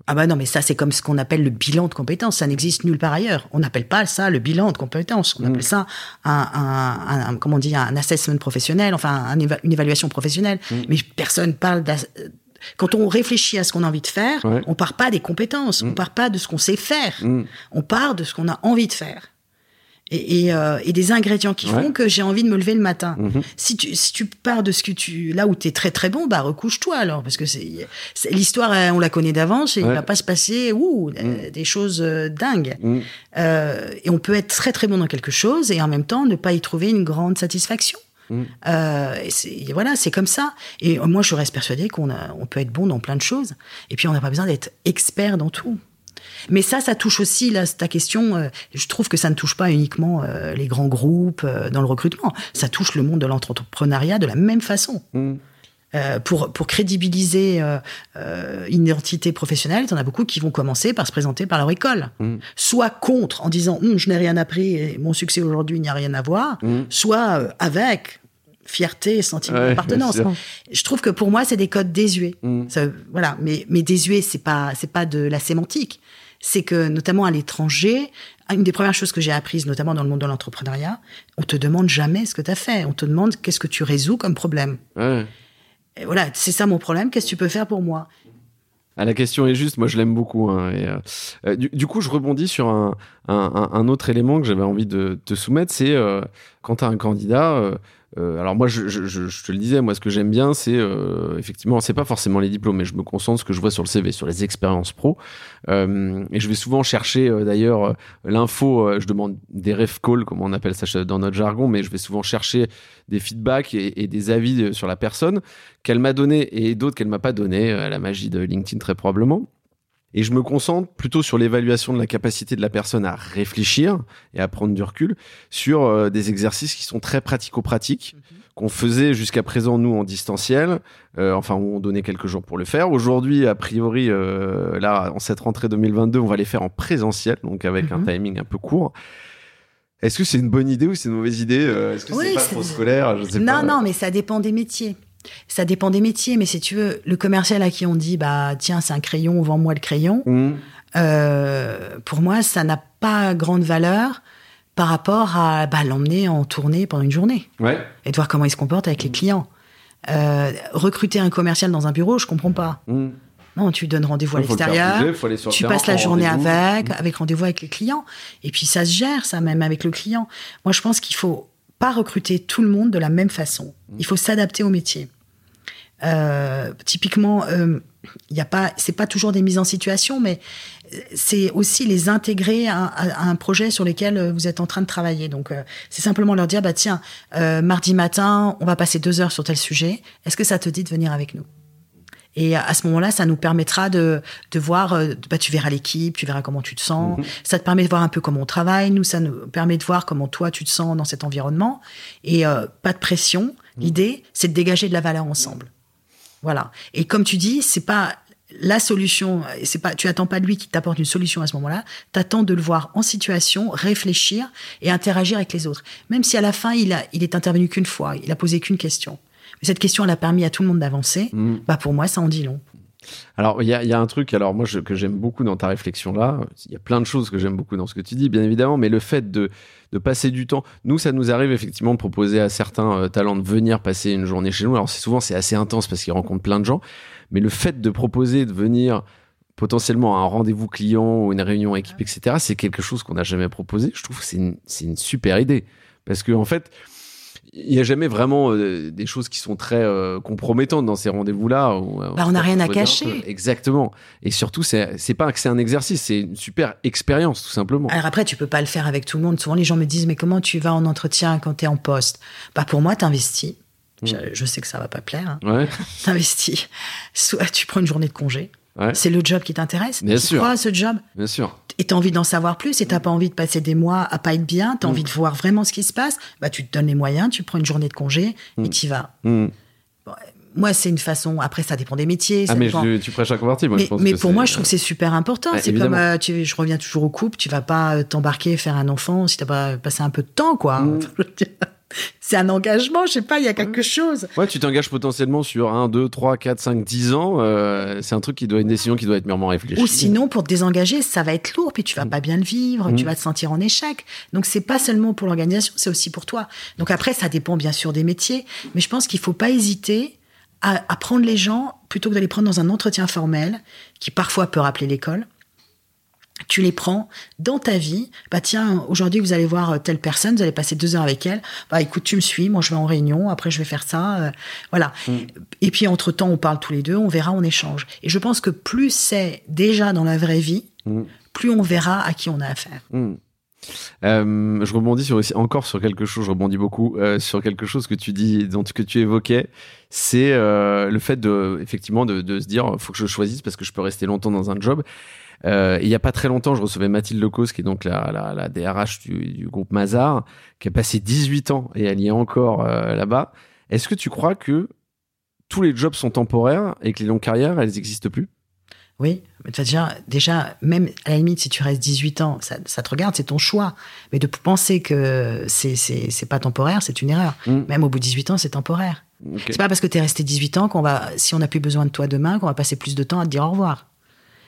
Ah bah non, mais ça c'est comme ce qu'on appelle le bilan de compétences. Ça n'existe nulle part ailleurs. On n'appelle pas ça le bilan de compétences. On mm. appelle ça un, un, comment on dit, un assessment professionnel, enfin une évaluation professionnelle. Mm. Mais personne parle quand on réfléchit à ce qu'on a envie de faire, on part pas des compétences, on on mm. part pas de ce qu'on sait faire, on part de ce qu'on a envie de faire et, et, euh, et, des ingrédients qui font que j'ai envie de me lever le matin. Mhm. Si, tu, si tu pars de ce que tu là où tu es très très bon, bah recouche-toi alors parce que c'est l'histoire on la connaît d'avance et il va pas se passer ouh, mhm. des choses euh, dingues. Mhm. Euh, et on peut être très très bon dans quelque chose et en même temps ne pas y trouver une grande satisfaction. Euh, et voilà, c'est comme ça. Et moi, je reste persuadée qu'on on peut être bon dans plein de choses. Et puis, on n'a pas besoin d'être expert dans tout. Mais ça, ça touche aussi là, ta question. Euh, je trouve que ça ne touche pas uniquement euh, les grands groupes euh, dans le recrutement. Ça touche le monde de l'entrepreneuriat de la même façon. Mmh. pour, pour crédibiliser une identité professionnelle, il y en a beaucoup qui vont commencer par se présenter par leur école. Mmh. Soit contre, en disant hum, je n'ai rien appris et mon succès aujourd'hui n'y a rien à voir, mmh. soit avec fierté et sentiment d'appartenance. Je trouve que pour moi, c'est des codes désuets. voilà, mais, mais désuets, c'est pas, c'est pas de la sémantique c'est que notamment à l'étranger, une des premières choses que j'ai apprises, notamment dans le monde de l'entrepreneuriat, on te demande jamais ce que tu as fait. On te demande qu'est-ce que tu résous comme problème. Et voilà, c'est ça mon problème. Qu'est-ce que tu peux faire pour moi? Ah, la question est juste, moi je l'aime beaucoup. hein, et, euh, euh, du, du coup, je rebondis sur un, un- un- un autre élément que j'avais envie de te soumettre, c'est euh, quand tu as un candidat. euh, euh, alors moi, je, je- je- je te le disais, moi ce que j'aime bien, c'est euh, effectivement, c'est pas forcément les diplômes, mais je me concentre sur ce que je vois sur le CV, sur les expériences pro. Euh, et je vais souvent chercher euh, d'ailleurs euh, l'info. euh, je demande des ref calls, comme on appelle ça dans notre jargon, mais je vais souvent chercher des feedbacks et, et des avis sur la personne qu'elle m'a donné et d'autres qu'elle m'a pas donné. la magie de LinkedIn très probablement. Et je me concentre plutôt sur l'évaluation de la capacité de la personne à réfléchir et à prendre du recul sur euh, des exercices qui sont très pratico-pratiques qu'on faisait jusqu'à présent nous en distanciel, euh, enfin où on donnait quelques jours pour le faire. Aujourd'hui, a priori, euh, là en cette rentrée 2022, on va les faire en présentiel, donc avec un Mhm. timing un peu court. Est-ce que c'est une bonne idée ou c'est une mauvaise idée Euh, Est-ce que Oui, c'est pas trop scolaire? Je sais Non, pas. non, mais ça dépend des métiers. Ça dépend des métiers, mais si tu veux, le commercial à qui on dit, bah tiens, c'est un crayon, vends-moi le crayon, Mhm. euh, pour moi, ça n'a pas grande valeur par rapport à bah, l'emmener en tournée pendant une journée Ouais. et de voir comment il se comporte avec les clients. Euh, recruter un commercial dans un bureau, je comprends pas. Mhm. Non, tu lui donnes rendez-vous à l'extérieur. le Tu passes la journée avec, avec rendez-vous avec les clients. Et puis ça se gère, ça, même avec le client. Moi, je pense qu'il faut pas recruter tout le monde de la même façon. Il faut s'adapter au métier. Euh, typiquement, euh, il y a pas, c'est pas toujours des mises en situation, mais c'est aussi les intégrer à, à- à un projet sur lequel euh, vous êtes en train de travailler. Donc, euh, c'est simplement leur dire, bah tiens, euh, mardi matin, on va passer deux heures sur tel sujet. Est-ce que ça te dit de venir avec nous? Et à ce moment-là, ça nous permettra de, de voir, euh, bah, tu verras l'équipe, tu verras comment tu te sens. Ça te permet de voir un peu comment on travaille. Nous, ça nous permet de voir comment toi, tu te sens dans cet environnement. Et euh, pas de pression. L'idée, c'est de dégager de la valeur ensemble. Voilà. Et comme tu dis, c'est pas la solution. C'est pas, tu attends pas de lui qui t'apporte une solution à ce moment-là. T'attends de le voir en situation, réfléchir et interagir avec les autres. Même si à la fin, il a, il est intervenu qu'une fois, il a posé qu'une question. Cette question, elle a permis à tout le monde d'avancer. Mhm. Bah pour moi, ça en dit long. Alors, il y a, il y a un truc, alors moi, je- que j'aime beaucoup dans ta réflexion là. Il y a plein de choses que j'aime beaucoup dans ce que tu dis, bien évidemment, mais le fait de, de passer du temps. Nous, ça nous arrive effectivement de proposer à certains euh, talents de venir passer une journée chez nous. Alors, c'est souvent, c'est assez intense parce qu'ils rencontrent plein de gens, mais le fait de proposer de venir potentiellement à un rendez-vous client ou une réunion équipe, etc., c'est quelque chose qu'on n'a jamais proposé. Je trouve que c'est une, c'est une super idée. Parce que, en fait, il n'y a jamais vraiment euh, des choses qui sont très euh, compromettantes dans ces rendez-vous-là. euh, Bah, on n'a rien à cacher. Exactement. Et surtout, c'est pas que c'est un exercice, c'est une super expérience, tout simplement. Alors après, tu peux pas le faire avec tout le monde. Souvent, les gens me disent, mais comment tu vas en entretien quand tu es en poste? Bah pour moi, t'investis. Je, je sais que ça va pas plaire. Hein. Ouais, T'investis. Soit tu prends une journée de congé. Ouais, C'est le job qui t'intéresse. Bien tu sûr. crois à ce job bien sûr. et t'as envie d'en savoir plus et t'as pas envie de passer des mois à pas être bien, Mm. t'as envie de voir vraiment ce qui se passe, bah tu te donnes les moyens, tu prends une journée de congé Mm. et t'y vas. Hmm. Moi, c'est une façon. Après, ça dépend des métiers. ça Ah, mais dépend- je- tu prêches à convertir, moi, mais, je pense mais que pour moi, je trouve que c'est super important. Ouais, c'est comme, euh, tu, je reviens toujours au couple, tu vas pas euh, t'embarquer, faire un enfant si t'as pas passé un peu de temps, quoi. Mm. c'est un engagement, je sais pas, il y a quelque chose. Ouais, tu t'engages potentiellement sur 1, 2, 3, 4, 5, 10 ans. euh, c'est un truc qui doit une décision qui doit être mûrement réfléchie. Ou sinon, pour te désengager, ça va être lourd, puis tu vas pas bien le vivre, Mm. tu vas te sentir en échec. Donc, c'est pas seulement pour l'organisation, c'est aussi pour toi. Donc après, ça dépend bien sûr des métiers, mais je pense qu'il faut pas hésiter à, à prendre les gens plutôt que de les prendre dans un entretien formel qui parfois peut rappeler l'école. Tu les prends dans ta vie. Bah tiens, aujourd'hui vous allez voir euh, telle personne, vous allez passer deux heures avec elle. Bah écoute, tu me suis, moi je vais en réunion, après je vais faire ça, euh, voilà. Et puis entre temps, on parle tous les deux, on verra, on échange. Et je pense que plus c'est déjà dans la vraie vie, Mm. plus on verra à qui on a affaire. Hmm. Euh, je rebondis sur aussi, encore sur quelque chose, je rebondis beaucoup euh, sur quelque chose que tu dis, dont que tu évoquais, c'est le fait de, effectivement, de, de se dire, faut que je choisisse parce que je peux rester longtemps dans un job. Euh, il y a pas très longtemps, je recevais Mathilde Lecause, qui est donc la, la, la DRH du, du groupe Mazar, qui a passé 18 ans et elle y est encore euh, là-bas. Est-ce que tu crois que tous les jobs sont temporaires et que les longues carrières, elles n'existent plus? Oui, déjà, déjà, même à la limite, si tu restes 18 ans, ça, ça te regarde, c'est ton choix. Mais de penser que c'est pas temporaire, c'est une erreur. Mm. Même au bout de 18 ans, c'est temporaire. Ok. C'est pas parce que tu es resté 18 ans qu'on va, si on n'a plus besoin de toi demain, qu'on va passer plus de temps à te dire au revoir.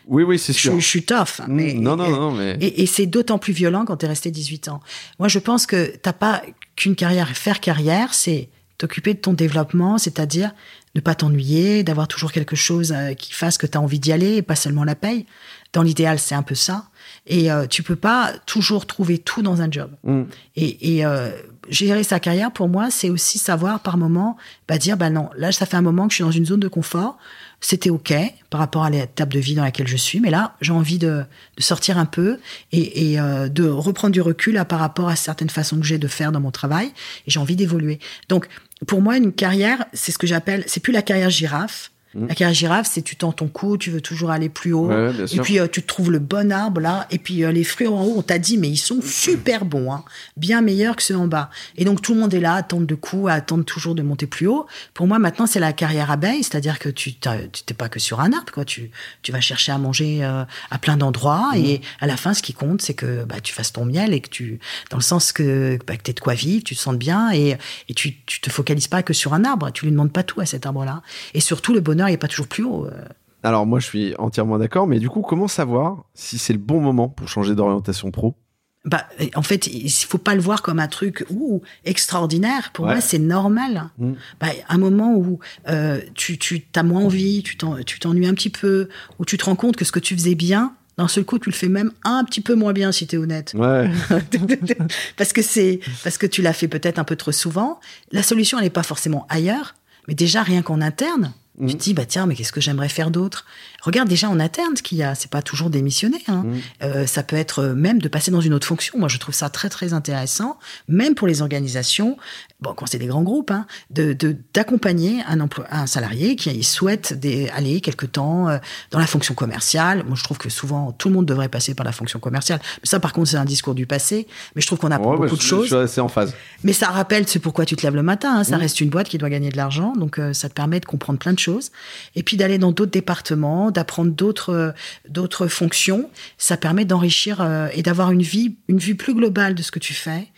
Oui, oui, c'est Je, sûr. je suis tough. hein, Hmm, mais, non, non, non, mais. Et, et c'est d'autant plus violent quand tu es resté 18 ans. Moi, je pense que t'as pas qu'une carrière. Faire carrière, c'est t'occuper de ton développement, c'est-à-dire ne pas t'ennuyer, d'avoir toujours quelque chose euh, qui fasse que tu as envie d'y aller et pas seulement la paye. Dans l'idéal, c'est un peu ça. Et euh, tu peux pas toujours trouver tout dans un job. Mm. Et, et euh, gérer sa carrière, pour moi, c'est aussi savoir par moment, bah, dire, bah non, là, ça fait un moment que je suis dans une zone de confort. C'était OK par rapport à l'étape de vie dans laquelle je suis. Mais là, j'ai envie de, de, sortir un peu et, et euh, de reprendre du recul là, par rapport à certaines façons que j'ai de faire dans mon travail. Et j'ai envie d'évoluer. Donc, pour moi, une carrière, c'est ce que j'appelle, c'est plus la carrière girafe Mmh. La carrière girafe, c'est tu tends ton cou, tu veux toujours aller plus haut. Ouais, et puis euh, tu trouves le bon arbre là. Et puis euh, les fruits en haut, on t'a dit, mais ils sont super bons, hein, bien meilleurs que ceux en bas. Et donc tout le monde est là, à attendre de coups, à attendre toujours de monter plus haut. Pour moi, maintenant, c'est la carrière abeille, c'est-à-dire que tu t'es pas que sur un arbre, quoi. Tu, tu vas chercher à manger euh, à plein d'endroits. Mmh. Et à la fin, ce qui compte, c'est que bah, tu fasses ton miel et que tu, dans le sens que, bah, que tu de quoi vivre, tu te sens bien et, et tu, tu te focalises pas que sur un arbre. Tu lui demandes pas tout à cet arbre-là. Et surtout, le bonheur, il est pas toujours plus haut. Alors moi je suis entièrement d'accord, mais du coup comment savoir si c'est le bon moment pour changer d'orientation pro? Bah, en fait, il faut pas le voir comme un truc ou extraordinaire. Pour ouais. moi, c'est normal. Mmh. Bah, un moment où euh, tu, tu as moins envie, tu t'ennuies un petit peu, où tu te rends compte que ce que tu faisais bien, d'un seul coup, tu le fais même un petit peu moins bien, si tu es honnête. Ouais. parce que c'est parce que tu l'as fait peut-être un peu trop souvent. La solution, elle n'est pas forcément ailleurs, mais déjà rien qu'en interne. Mmh. Tu te dis, bah tiens, mais qu'est-ce que j'aimerais faire d'autre? Regarde déjà en interne ce qu'il y a. C'est pas toujours démissionner. Hein. Mmh. Euh, ça peut être même de passer dans une autre fonction. Moi, je trouve ça très très intéressant, même pour les organisations. Bon, quand c'est des grands groupes, hein, de d'accompagner un emploi, un salarié qui souhaite des, aller quelque temps euh, dans la fonction commerciale. Moi, je trouve que souvent tout le monde devrait passer par la fonction commerciale. Mais ça, par contre, c'est un discours du passé. Mais je trouve qu'on a ouais, beaucoup bah, de choses. Je suis assez en phase. Mais ça rappelle c'est pourquoi tu te lèves le matin. Hein. Ça mmh. reste une boîte qui doit gagner de l'argent, donc euh, ça te permet de comprendre plein de choses. Et puis d'aller dans d'autres départements, d'apprendre d'autres euh, d'autres fonctions, ça permet d'enrichir euh, et d'avoir une vie une vue plus globale de ce que tu fais.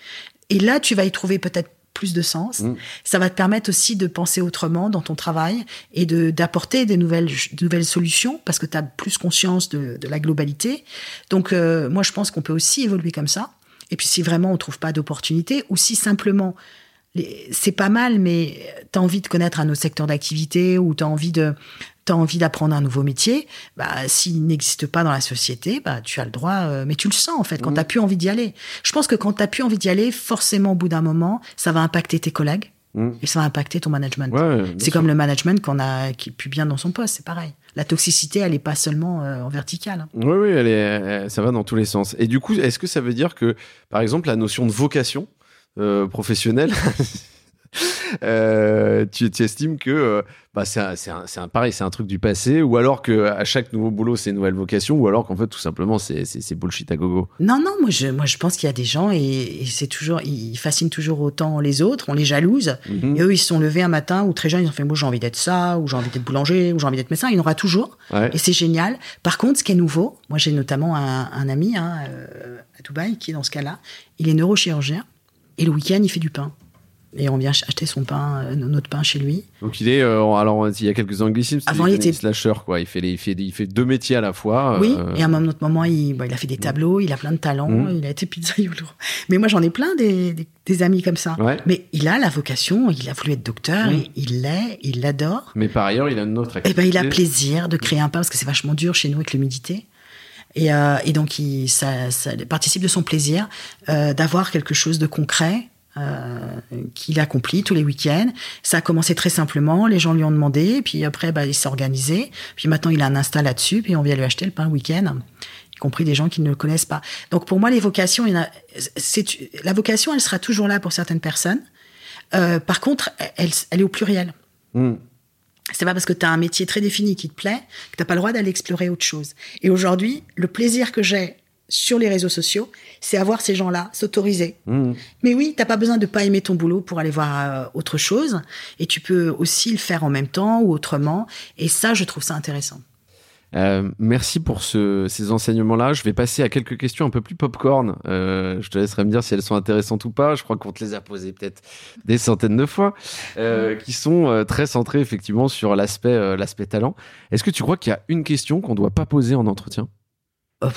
Et là, tu vas y trouver peut-être plus de sens. Mmh. Ça va te permettre aussi de penser autrement dans ton travail et de d'apporter des nouvelles de nouvelles solutions parce que tu as plus conscience de, de, la globalité. Donc euh, moi je pense qu'on peut aussi évoluer comme ça. Et puis si vraiment on trouve pas d'opportunité ou si simplement c'est pas mal, mais tu as envie de connaître un autre secteur d'activité ou tu as envie de tu as envie d'apprendre un nouveau métier, bah, s'il n'existe pas dans la société, bah, tu as le droit, euh, mais tu le sens en fait, quand mmh. tu plus envie d'y aller. Je pense que quand tu plus envie d'y aller, forcément au bout d'un moment, ça va impacter tes collègues mmh. et ça va impacter ton management. Ouais, c'est comme le management qu'on a, qui est plus bien dans son poste, c'est pareil. La toxicité, elle n'est pas seulement euh, en verticale. Oui, oui, elle est, ça va dans tous les sens. Et du coup, est-ce que ça veut dire que, par exemple, la notion de vocation euh, professionnelle, euh, tu, tu, estimes que euh, bah, c'est un, un, un, pareil, c'est un truc du passé, ou alors que à chaque nouveau boulot c'est une nouvelle vocation, ou alors qu'en fait tout simplement c'est bullshit à gogo. Non, non, moi je, moi je pense qu'il y a des gens et, et c'est toujours, ils fascinent toujours autant les autres, on les jalouse. Mm -hmm. Et eux ils se sont levés un matin ou très jeunes ils ont fait moi j'ai envie d'être ça, ou j'ai envie d'être boulanger, ou j'ai envie d'être médecin. Il y en aura toujours, ouais. et c'est génial. Par contre, ce qui est nouveau, moi j'ai notamment un, un ami hein, euh, à Dubaï qui est dans ce cas-là, il est neurochirurgien et le week-end il fait du pain et on vient acheter son pain, euh, notre pain chez lui. Donc il est, euh, alors il y a quelques anglicismes, Avant il était slasher quoi. Il fait, les, il fait, il fait deux métiers à la fois. Oui. Euh... Et à un autre moment, il, bon, il a fait des tableaux, il a plein de talents, mmh. il a été pizzaïolo. Mais moi j'en ai plein des, des, des, amis comme ça. Ouais. Mais il a la vocation, il a voulu être docteur, mmh. il l'est, il l'adore. Mais par ailleurs, il a une autre activité. Et ben il a plaisir de créer un pain parce que c'est vachement dur chez nous avec l'humidité. Et, euh, et, donc, il, ça, ça, participe de son plaisir euh, d'avoir quelque chose de concret, euh, qu'il accomplit tous les week-ends. Ça a commencé très simplement, les gens lui ont demandé, puis après bah, il s'est organisé, puis maintenant il a un Insta là-dessus, puis on vient lui acheter le pain le week-end, y compris des gens qui ne le connaissent pas. Donc pour moi, les vocations, il y en a, c'est, la vocation, elle sera toujours là pour certaines personnes. Euh, par contre, elle, elle, est au pluriel. Mm. C'est pas parce que tu as un métier très défini qui te plaît que t'as pas le droit d'aller explorer autre chose. Et aujourd'hui, le plaisir que j'ai sur les réseaux sociaux, c'est avoir ces gens-là s'autoriser. Mmh. Mais oui, t'as pas besoin de pas aimer ton boulot pour aller voir euh, autre chose, et tu peux aussi le faire en même temps ou autrement. Et ça, je trouve ça intéressant. Euh, merci pour ce, ces enseignements-là. Je vais passer à quelques questions un peu plus popcorn. Euh, je te laisserai me dire si elles sont intéressantes ou pas. Je crois qu'on te les a posées peut-être des centaines de fois, euh, qui sont très centrées effectivement sur l'aspect l'aspect talent. Est-ce que tu crois qu'il y a une question qu'on doit pas poser en entretien? Oh.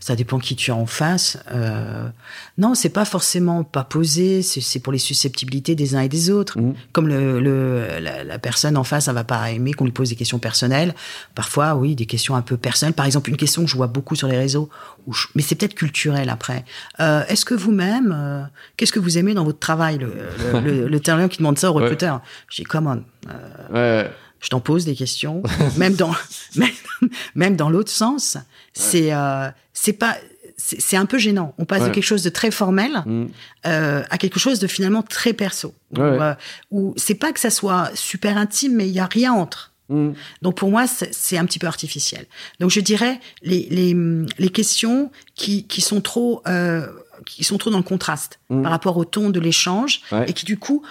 Ça dépend qui tu as en face. Euh, non, c'est pas forcément pas posé. C'est pour les susceptibilités des uns et des autres. Mhm. Comme le, le- la, la personne en face, ça va pas aimer qu'on lui pose des questions personnelles. Parfois, oui, des questions un peu personnelles. Par exemple, une question que je vois beaucoup sur les réseaux, où je- mais c'est peut-être culturel après. Euh, Est-ce que vous-même, euh, qu'est-ce que vous aimez dans votre travail Le, le, le, le qui demande ça au Ouais. recruteur? Je dis, come on. Ouais. Je t'en pose des questions, même dans même, même dans l'autre sens. C'est euh, c'est pas c'est un peu gênant. On passe Ouais. de quelque chose de très formel Mhm. euh, à quelque chose de finalement très perso. Où, Ouais. euh, où c'est pas que ça soit super intime, mais il y a rien entre. Mhm. Donc pour moi, c'est un petit peu artificiel. Donc je dirais les, les, les questions qui, qui sont trop euh, qui sont trop dans le contraste Mhm. par rapport au ton de l'échange Ouais. et qui du coup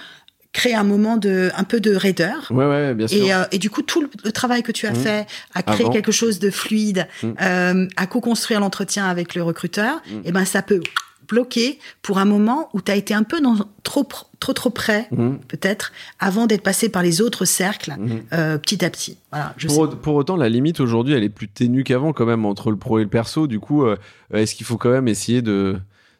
créent un moment de un peu de raideur. Ouais, ouais, bien sûr. Et, euh, et du coup, tout le, le travail que tu as Mhm. fait à créer Avant. quelque chose de fluide, Mhm. euh, à co-construire l'entretien avec le recruteur, Mhm. et ben ça peut bloquer pour un moment où tu as été un peu dans, trop trop trop près, Mhm. peut-être, avant d'être passé par les autres cercles euh, petit à petit. Voilà, je Pour, sais. au- pour autant, la limite aujourd'hui, elle est plus ténue qu'avant quand même entre le pro et le perso. Du coup, euh, est-ce qu'il faut quand même essayer de,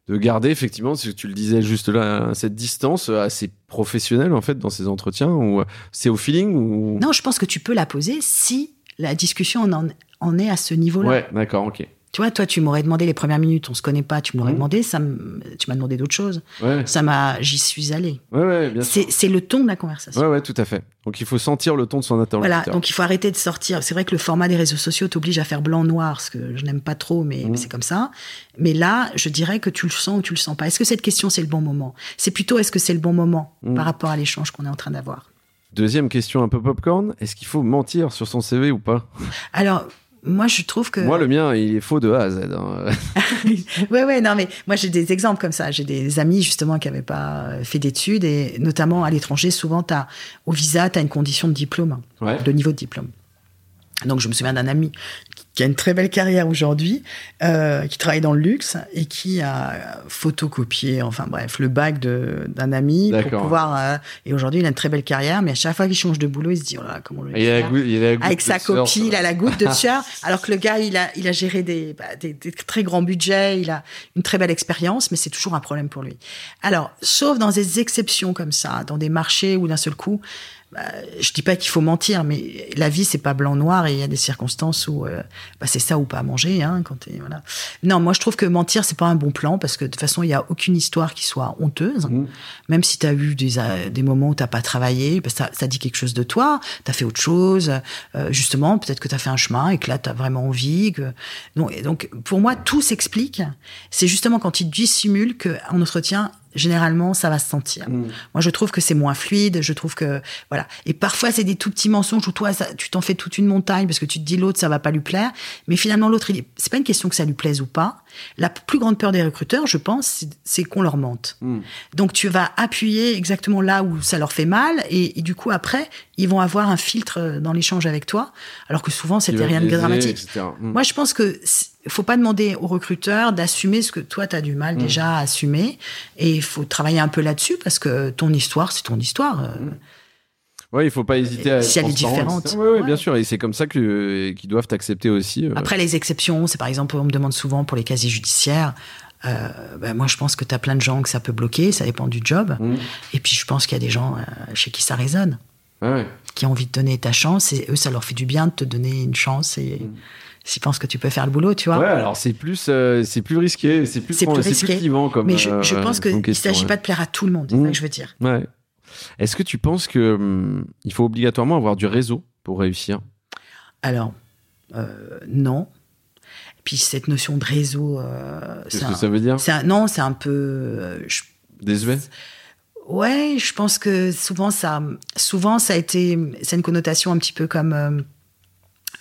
de garder effectivement, si tu le disais juste là, cette distance assez professionnelle en fait dans ces entretiens ou c'est au feeling ou Non, je pense que tu peux la poser si la discussion en, en est à ce niveau-là. Ouais, d'accord, ok. Tu vois, toi, tu m'aurais demandé les premières minutes, on se connaît pas, tu me l'aurais Mhm. demandé, ça tu m'as demandé d'autres choses. Ouais, Ça m'a, j'y suis allée. ouais, ouais, bien sûr. C'est le ton de la conversation. Ouais, ouais, tout à fait. Donc il faut sentir le ton de son interlocuteur. Voilà, donc il faut arrêter de sortir. C'est vrai que le format des réseaux sociaux t'oblige à faire blanc-noir, ce que je n'aime pas trop, mais Mhm. c'est comme ça. Mais là, je dirais que tu le sens ou tu le sens pas. Est-ce que cette question, c'est le bon moment? C'est plutôt est-ce que c'est le bon moment Mhm. par rapport à l'échange qu'on est en train d'avoir? Deuxième question un peu popcorn, est-ce qu'il faut mentir sur son CV ou pas? Alors, moi, je trouve que... Moi, le mien, il est faux de A à Z. hein. ouais, ouais, non, mais moi j'ai des exemples comme ça. J'ai des amis justement qui n'avaient pas euh, fait d'études et notamment à l'étranger, souvent as, au visa, tu as une condition de diplôme, Ouais. de niveau de diplôme. Donc je me souviens d'un ami qui a une très belle carrière aujourd'hui, euh, qui travaille dans le luxe et qui a photocopié, enfin bref, le bac d'un ami pour pouvoir. euh, et aujourd'hui, il a une très belle carrière, mais à chaque fois qu'il change de boulot, il se dit oh là, comment le il il a la avec sa copie, il a la goutte de sueur, alors que le gars, il a, il a géré des, bah, des, des très grands budgets, il a une très belle expérience, mais c'est toujours un problème pour lui. Alors, sauf dans des exceptions comme ça, dans des marchés où d'un seul coup, bah, je dis pas qu'il faut mentir, mais la vie c'est pas blanc-noir et il y a des circonstances où euh, bah, c'est ça ou pas à manger, hein, quand t'es- voilà. Non, moi je trouve que mentir c'est pas un bon plan parce que de toute façon il y a aucune histoire qui soit honteuse, Mhm. même si tu as eu des, euh, des moments où t'as pas travaillé, bah, ça, ça dit quelque chose de toi, t'as fait autre chose, euh, justement peut-être que t'as fait un chemin et que là t'as vraiment envie. Que... Donc, et donc pour moi tout s'explique. C'est justement quand tu dissimules que en entretien généralement ça va se sentir. Mhm. Moi, je trouve que c'est moins fluide. Je trouve que voilà. Et parfois, c'est des tout petits mensonges où toi, ça, tu t'en fais toute une montagne parce que tu te dis l'autre, ça va pas lui plaire. Mais finalement, l'autre, il c'est pas une question que ça lui plaise ou pas. La plus grande peur des recruteurs, je pense, c'est- qu'on leur mente. Mhm. Donc, tu vas appuyer exactement là où ça leur fait mal, et, et du coup, après, ils vont avoir un filtre dans l'échange avec toi, alors que souvent, c'était rien de dramatique. Mhm. Moi, je pense que c- faut pas demander aux recruteurs d'assumer ce que toi, tu as du mal Mm. déjà à assumer. Et il faut travailler un peu là-dessus parce que ton histoire, c'est ton histoire. euh, Ouais, il faut pas hésiter à. Si elle est différente. etc. Ouais, ouais, Ouais. bien sûr. Et c'est comme ça que euh, qu'ils doivent t'accepter aussi. euh. Après, les exceptions, c'est par exemple, on me demande souvent pour les casiers judiciaires. Euh, ben, moi, je pense que tu as plein de gens que ça peut bloquer, ça dépend du job. Mhm. Et puis, je pense qu'il y a des gens euh, chez qui ça résonne, ouais. qui ont envie de donner ta chance, et eux, ça leur fait du bien de te donner une chance, et Mhm. S'ils pensent que tu peux faire le boulot, tu vois. Ouais, alors c'est plus, euh, c'est plus risqué, c'est plus, plus risqué. clivant comme. Mais je, je euh, pense qu'il ne s'agit ouais. pas de plaire à tout le monde, c'est ça que je veux dire. Ouais. Est-ce que tu penses que hum, il faut obligatoirement avoir du réseau pour réussir? Alors, euh, non. Puis cette notion de réseau, euh, Qu'est-ce c'est que un- ça veut dire? un- non, c'est un peu. euh, je- Désuet? Ouais, je pense que souvent ça, souvent ça a été, c'est une connotation un petit peu comme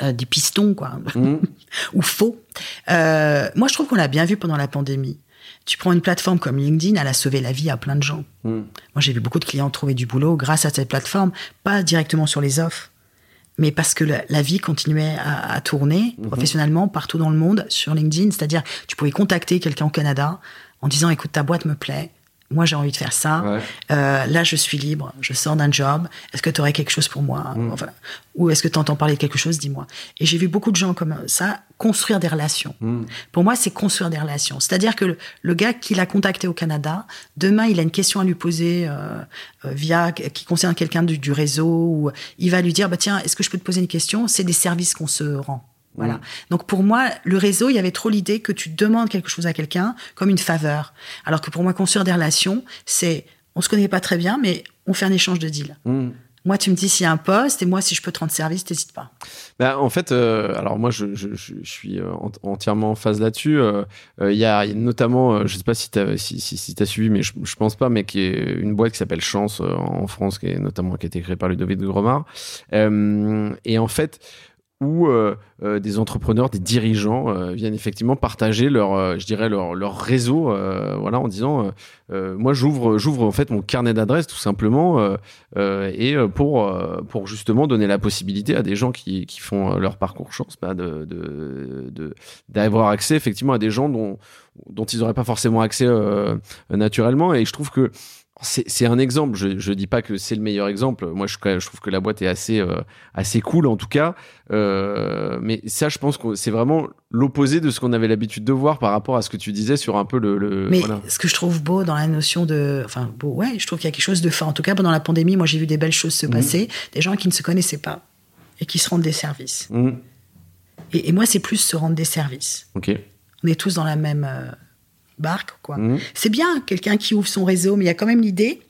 euh, des pistons, quoi, Mhm. ou faux. Euh, moi, je trouve qu'on l'a bien vu pendant la pandémie. Tu prends une plateforme comme LinkedIn, elle a sauvé la vie à plein de gens. Mhm. Moi, j'ai vu beaucoup de clients trouver du boulot grâce à cette plateforme, pas directement sur les offres, mais parce que la, la vie continuait à, à tourner Mhm. professionnellement partout dans le monde sur LinkedIn. C'est-à-dire, tu pouvais contacter quelqu'un au Canada en disant, écoute, ta boîte me plaît, moi j'ai envie de faire ça. Euh, là, je suis libre, je sors d'un job. Est-ce que tu aurais quelque chose pour moi mm. enfin, Ou est-ce que tu entends parler de quelque chose Dis-moi. Et j'ai vu beaucoup de gens comme ça construire des relations. Mm. Pour moi, c'est construire des relations. C'est-à-dire que le, gars qui l'a contacté au Canada, demain, il a une question à lui poser euh, euh, via qui concerne quelqu'un du, du, réseau, ou il va lui dire bah tiens, est-ce que je peux te poser une question? C'est des services qu'on se rend. Voilà. Mm. Donc pour moi, le réseau, il y avait trop l'idée que tu demandes quelque chose à quelqu'un comme une faveur. Alors que pour moi, construire des relations, c'est on se connaît pas très bien, mais on fait un échange de deals. Mm. Moi, tu me dis s'il y a un poste, et moi, si je peux te rendre service, n'hésite pas. Bah, en fait, euh, alors moi, je, je, je suis euh, entièrement en phase là-dessus. Euh, il y, a notamment, je sais pas si tu as, si, si, si as suivi, mais je, je pense pas, mais qui est une boîte qui s'appelle Chance en France, qui est notamment qui a été créée par Ludovic de Gromard. et en fait, où euh, euh, des entrepreneurs, des dirigeants euh, viennent effectivement partager leur, je dirais leur, leur réseau, voilà, en disant, moi j'ouvre, j'ouvre en fait mon carnet d'adresses tout simplement, et pour pour justement donner la possibilité à des gens qui, qui font leur parcours chance, bah, de, de, d'avoir accès effectivement à des gens dont dont ils n'auraient pas forcément accès naturellement, et je trouve que c'est un exemple. Je ne dis pas que c'est le meilleur exemple. Moi, je, je, trouve que la boîte est assez, euh, assez cool, en tout cas. Euh, mais ça, je pense que c'est vraiment l'opposé de ce qu'on avait l'habitude de voir par rapport à ce que tu disais sur un peu le. mais ce que je trouve beau dans la notion de. Enfin, beau, ouais, je trouve qu'il y a quelque chose de fort. En tout cas, pendant la pandémie, moi, j'ai vu des belles choses se mmh. passer. Des gens qui ne se connaissaient pas et qui se rendent des services. Mmh. Et, moi, c'est plus se rendre des services. Ok. On est tous dans la même. Euh, barque, quoi. Mmh. C'est bien quelqu'un qui ouvre son réseau, mais il y a quand même l'idée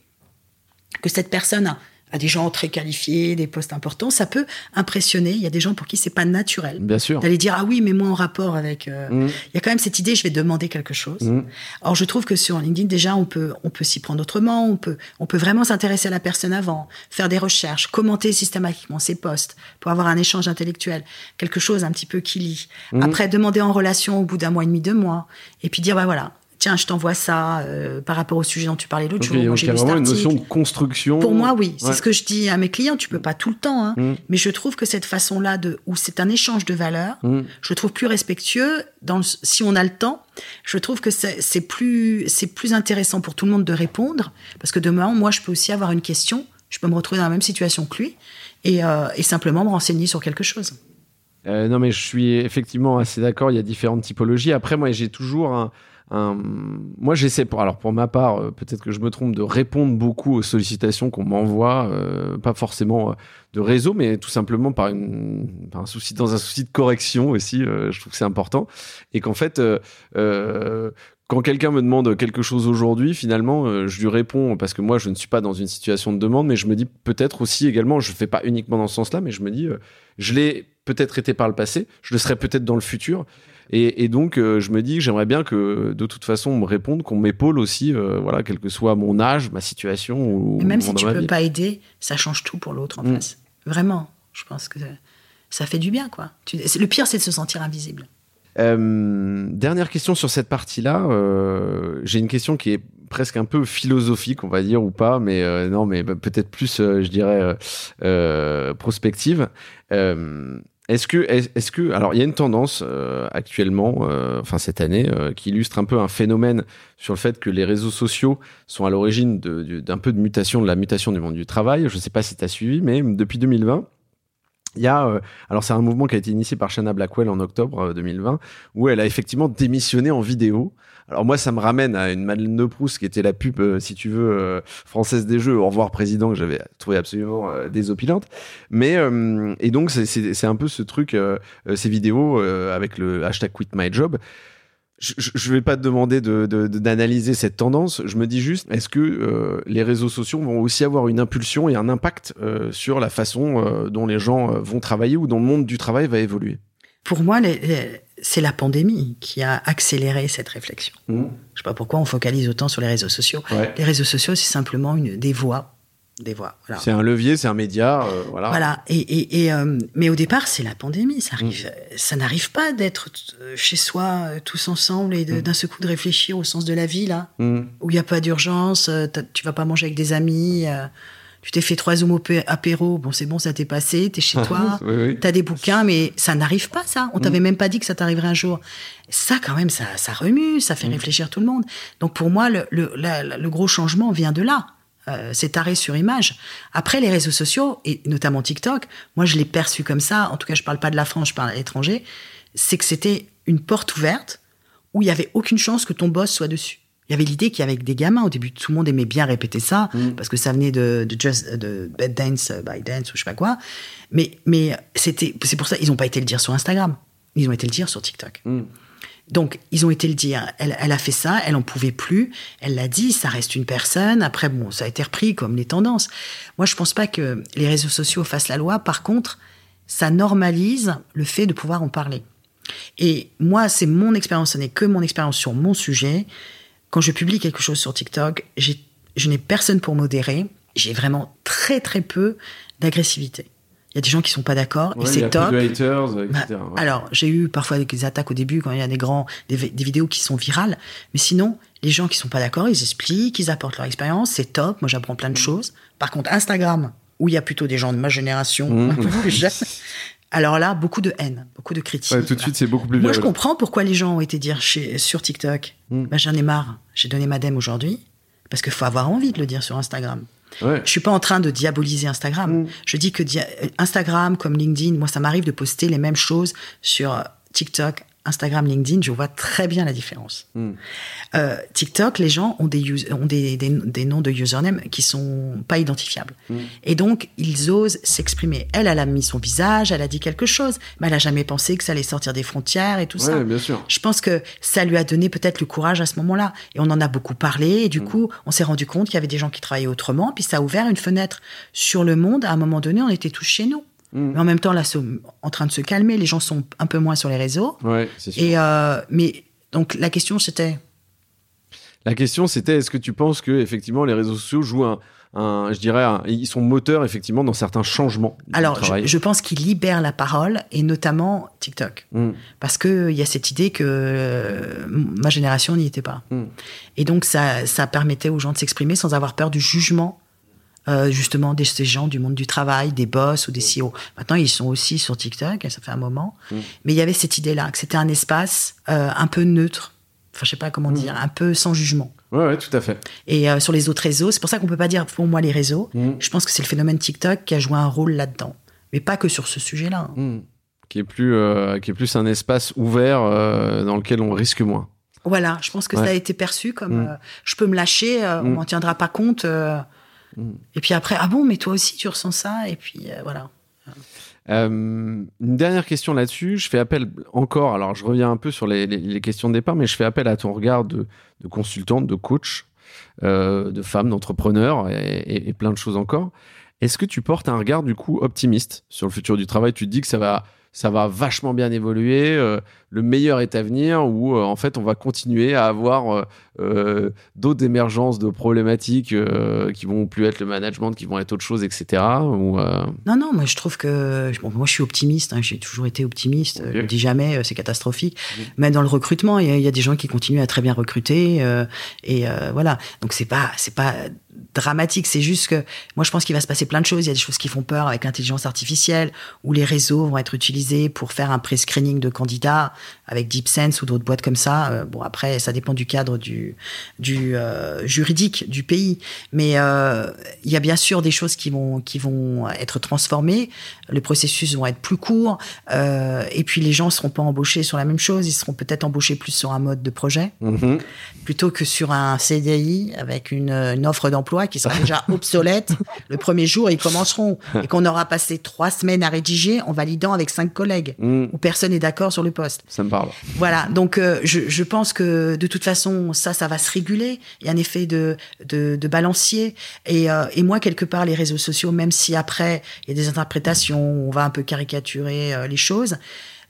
que cette personne a des gens très qualifiés, des postes importants, ça peut impressionner. Il y a des gens pour qui c'est pas naturel. Bien sûr. D'aller dire ah oui, mais moi en rapport avec. Euh, mmh. Il y a quand même cette idée, je vais demander quelque chose. Mmh. Or, je trouve que sur LinkedIn déjà, on peut on peut s'y prendre autrement. On peut on peut vraiment s'intéresser à la personne avant, faire des recherches, commenter systématiquement ses posts pour avoir un échange intellectuel, quelque chose un petit peu qui lit. Après, demander en relation au bout d'un mois et demi, deux mois, et puis dire bah voilà, tiens, je t'envoie ça euh, par rapport au sujet dont tu parlais l'autre jour. Donc il y a vraiment une notion de construction. Pour moi, oui. C'est ce que je dis à mes clients. Tu peux pas tout le temps, hein, mm. mais je trouve que cette façon-là, de, où c'est un échange de valeurs, mm. je trouve plus respectueux. Dans si on a le temps, je trouve que c'est plus, c'est plus intéressant pour tout le monde de répondre. Parce que demain, moi, je peux aussi avoir une question. Je peux me retrouver dans la même situation que lui et, euh, et simplement me renseigner sur quelque chose. Euh, non, mais je suis effectivement assez d'accord. Il y a différentes typologies. Après, moi, j'ai toujours un moi, j'essaie, pour, alors pour ma part, euh, peut-être que je me trompe, de répondre beaucoup aux sollicitations qu'on m'envoie, euh, pas forcément euh, de réseau, mais tout simplement par, une, un souci, dans un souci de correction aussi. je trouve que c'est important et qu'en fait, quand quelqu'un me demande quelque chose aujourd'hui, finalement, je lui réponds parce que moi, je ne suis pas dans une situation de demande, mais je me dis peut-être aussi également, je fais pas uniquement dans ce sens-là, mais je me dis, je l'ai peut-être été par le passé, je le serai peut-être dans le futur. Et, donc, euh, je me dis que j'aimerais bien que, de toute façon, on me réponde, qu'on m'épaule aussi, euh, voilà, quel que soit mon âge, ma situation. Ou, et même si tu peux pas aider, ça change tout pour l'autre en mm. face. Vraiment, je pense que ça fait du bien, quoi. le pire, c'est de se sentir invisible. Euh, dernière question sur cette partie-là. J'ai une question qui est presque un peu philosophique, on va dire, ou pas, mais non, mais peut-être plus, je dirais, prospective. Est-ce que, est-ce que, alors il y a une tendance euh, actuellement, euh, enfin cette année, euh, qui illustre un peu un phénomène sur le fait que les réseaux sociaux sont à l'origine d'un peu de mutation, de la mutation du monde du travail. Je ne sais pas si tu as suivi, mais depuis 2020, il y a, alors c'est un mouvement qui a été initié par Shanna Blackwell en octobre 2020, où elle a effectivement démissionné en vidéo alors moi, ça me ramène à une Madeleine de Proust qui était la pub, euh, si tu veux, euh, française des jeux. Au revoir président que j'avais trouvé absolument euh, désopilante. Mais et donc c'est un peu ce truc, ces vidéos avec le hashtag Quit My Job. Je ne vais pas te demander d'analyser de, cette tendance. Je me dis juste, est-ce que les réseaux sociaux vont aussi avoir une impulsion et un impact sur la façon dont les gens vont travailler ou dont le monde du travail va évoluer? Pour moi, c'est la pandémie qui a accéléré cette réflexion. Mmh. Je ne sais pas pourquoi on focalise autant sur les réseaux sociaux. Les réseaux sociaux, c'est simplement une, des voix. Des voix. C'est un levier, c'est un média. Euh, voilà. voilà. Et, euh, mais au départ, c'est la pandémie. Ça, arrive, mmh. ça n'arrive pas d'être euh, chez soi tous ensemble et mmh. d'un seul coup de réfléchir au sens de la vie, là, où il n'y a pas d'urgence, tu vas pas manger avec des amis Tu t'es fait trois zooms apéro, bon, c'est bon, ça t'est passé, t'es chez toi, Oui, oui. t'as des bouquins, mais ça n'arrive pas, ça. On t'avait même pas dit que ça t'arriverait un jour. Ça, quand même, ça, ça remue, ça fait réfléchir tout le monde. Donc, pour moi, le, le, la- le gros changement vient de là. Euh, cet arrêt sur image. Après, les réseaux sociaux, et notamment TikTok, moi, je l'ai perçu comme ça. En tout cas, je parle pas de la France, je parle à l'étranger. C'est que c'était une porte ouverte où il y avait aucune chance que ton boss soit dessus. Il y avait l'idée qu'avec des gamins, au début, tout le monde aimait bien répéter ça, parce que ça venait de, de, just, de Bad Dance by Dance ou je sais pas quoi. Mais, mais c'était, c'est pour ça, ils n'ont pas été le dire sur Instagram. Ils ont été le dire sur TikTok. Donc, ils ont été le dire. Elle, elle a fait ça, elle en pouvait plus. Elle l'a dit, ça reste une personne. Après, bon, ça a été repris comme les tendances. Moi, je pense pas que les réseaux sociaux fassent la loi. Par contre, ça normalise le fait de pouvoir en parler. Et moi, c'est mon expérience, ce n'est que mon expérience sur mon sujet. Quand je publie quelque chose sur TikTok, je n'ai personne pour modérer. J'ai vraiment très, très peu d'agressivité. Il y a des gens qui sont pas d'accord Ouais, et c'est top. plus de haters, Bah, etc. ouais. Alors, j'ai eu parfois des attaques au début quand il y a des grands, des, vi- des vidéos qui sont virales. Mais sinon, les gens qui sont pas d'accord, ils expliquent, ils apportent leur expérience, c'est top. Moi, j'apprends Mm. plein de choses. Par contre, Instagram, où il y a plutôt des gens de ma génération, Mm. un peu plus jeunes, alors là, beaucoup de haine, beaucoup de critiques. Ouais, tout de Voilà. suite, c'est beaucoup plus Moi, je comprends pourquoi les gens ont été dire chez, sur TikTok, Mm. bah, j'en ai marre, j'ai donné ma dème aujourd'hui, parce qu'il faut avoir envie de le dire sur Instagram. Ouais. Je suis pas en train de diaboliser Instagram. Mm. Je dis que Instagram, comme LinkedIn, moi, ça m'arrive de poster les mêmes choses sur TikTok, Instagram, LinkedIn. Je vois très bien la différence. Mm. Euh, TikTok, les gens ont des, us- ont des, des, des noms de username qui sont pas identifiables. Mm. Et donc, ils osent s'exprimer. Elle, elle a mis son visage, elle a dit quelque chose, mais elle a jamais pensé que ça allait sortir des frontières et tout ça. Bien sûr. Je pense que ça lui a donné peut-être le courage à ce moment-là. Et on en a beaucoup parlé. Et du Mm. coup, on s'est rendu compte qu'il y avait des gens qui travaillaient autrement. Puis ça a ouvert une fenêtre sur le monde. À un moment donné, on était tous chez nous. Mm. Mais en même temps, là, c'est en train de se calmer. Les gens sont un peu moins sur les réseaux. Ouais, c'est sûr. Et euh, mais donc la question c'était? La question, c'était est-ce que tu penses que effectivement les réseaux sociaux jouent un, un- je dirais, un- ils sont moteurs effectivement dans certains changements alors je, je pense qu'ils libèrent la parole et notamment TikTok Mm. parce que il y a cette idée que euh, ma génération n'y était pas. Mm. Et donc ça ça permettait aux gens de s'exprimer sans avoir peur du jugement. Euh, justement des ces gens du monde du travail, des boss ou des CEO. Maintenant, ils sont aussi sur TikTok, et ça fait un moment. Mm. Mais il y avait cette idée-là, que c'était un espace euh, un peu neutre, enfin je sais pas comment dire, un peu sans jugement. Ouais, ouais, tout à fait. Et euh, sur les autres réseaux, c'est pour ça qu'on peut pas dire pour moi les réseaux. Mm. Je pense que c'est le phénomène TikTok qui a joué un rôle là-dedans, mais pas que sur ce sujet-là. Mm. Qui est plus, qui est plus un espace ouvert dans lequel on risque moins. Voilà, je pense que Ouais. ça a été perçu comme Mm. je peux me lâcher, on Mm. m'en tiendra pas compte. Et puis après, ah bon, mais toi aussi tu ressens ça, et puis euh, voilà. Euh, une dernière question là-dessus. Je fais appel encore, alors je reviens un peu sur les, questions de départ, mais je fais appel à ton regard de, de consultante, de coach, euh, de femme, d'entrepreneur et, et- et plein de choses encore. Est-ce que tu portes un regard du coup optimiste sur le futur du travail? Tu te dis que ça va, ça va vachement bien évoluer, euh, le meilleur est à venir, ou euh, en fait on va continuer à avoir euh, d'autres émergences de problématiques qui vont plus être le management, qui vont être autre chose, etc. Ou, Non, non, moi je trouve que bon, moi je suis optimiste. hein, j'ai toujours été optimiste. Je le dis jamais, c'est catastrophique. Même dans le recrutement, il y, y a des gens qui continuent à très bien recruter. et voilà. Donc c'est pas c'est pas dramatique. C'est juste que moi je pense qu'il va se passer plein de choses. Il y a des choses qui font peur avec l'intelligence artificielle, où les réseaux vont être utilisés pour faire un pré-screening de candidats avec DeepSense ou d'autres boîtes comme ça. Euh, bon après ça dépend du cadre du du euh, juridique du pays, mais euh, il y a bien sûr des choses qui vont qui vont être transformées. Les processus vont être plus courts, et puis les gens seront pas embauchés sur la même chose. Ils seront peut-être embauchés plus sur un mode de projet mhm. plutôt que sur un CDI avec une, une offre d'emploi qui sera déjà obsolète. Le premier jour, ils commenceront et qu'on aura passé trois semaines à rédiger en validant avec cinq collègues Mm, où personne n'est d'accord sur le poste. ça me parle. Voilà, donc euh, je, je pense que de toute façon, ça, ça va se réguler. Il y a un effet de, de, de balancier. Et, euh, et moi, quelque part, les réseaux sociaux, même si après, il y a des interprétations, on va un peu caricaturer euh, les choses,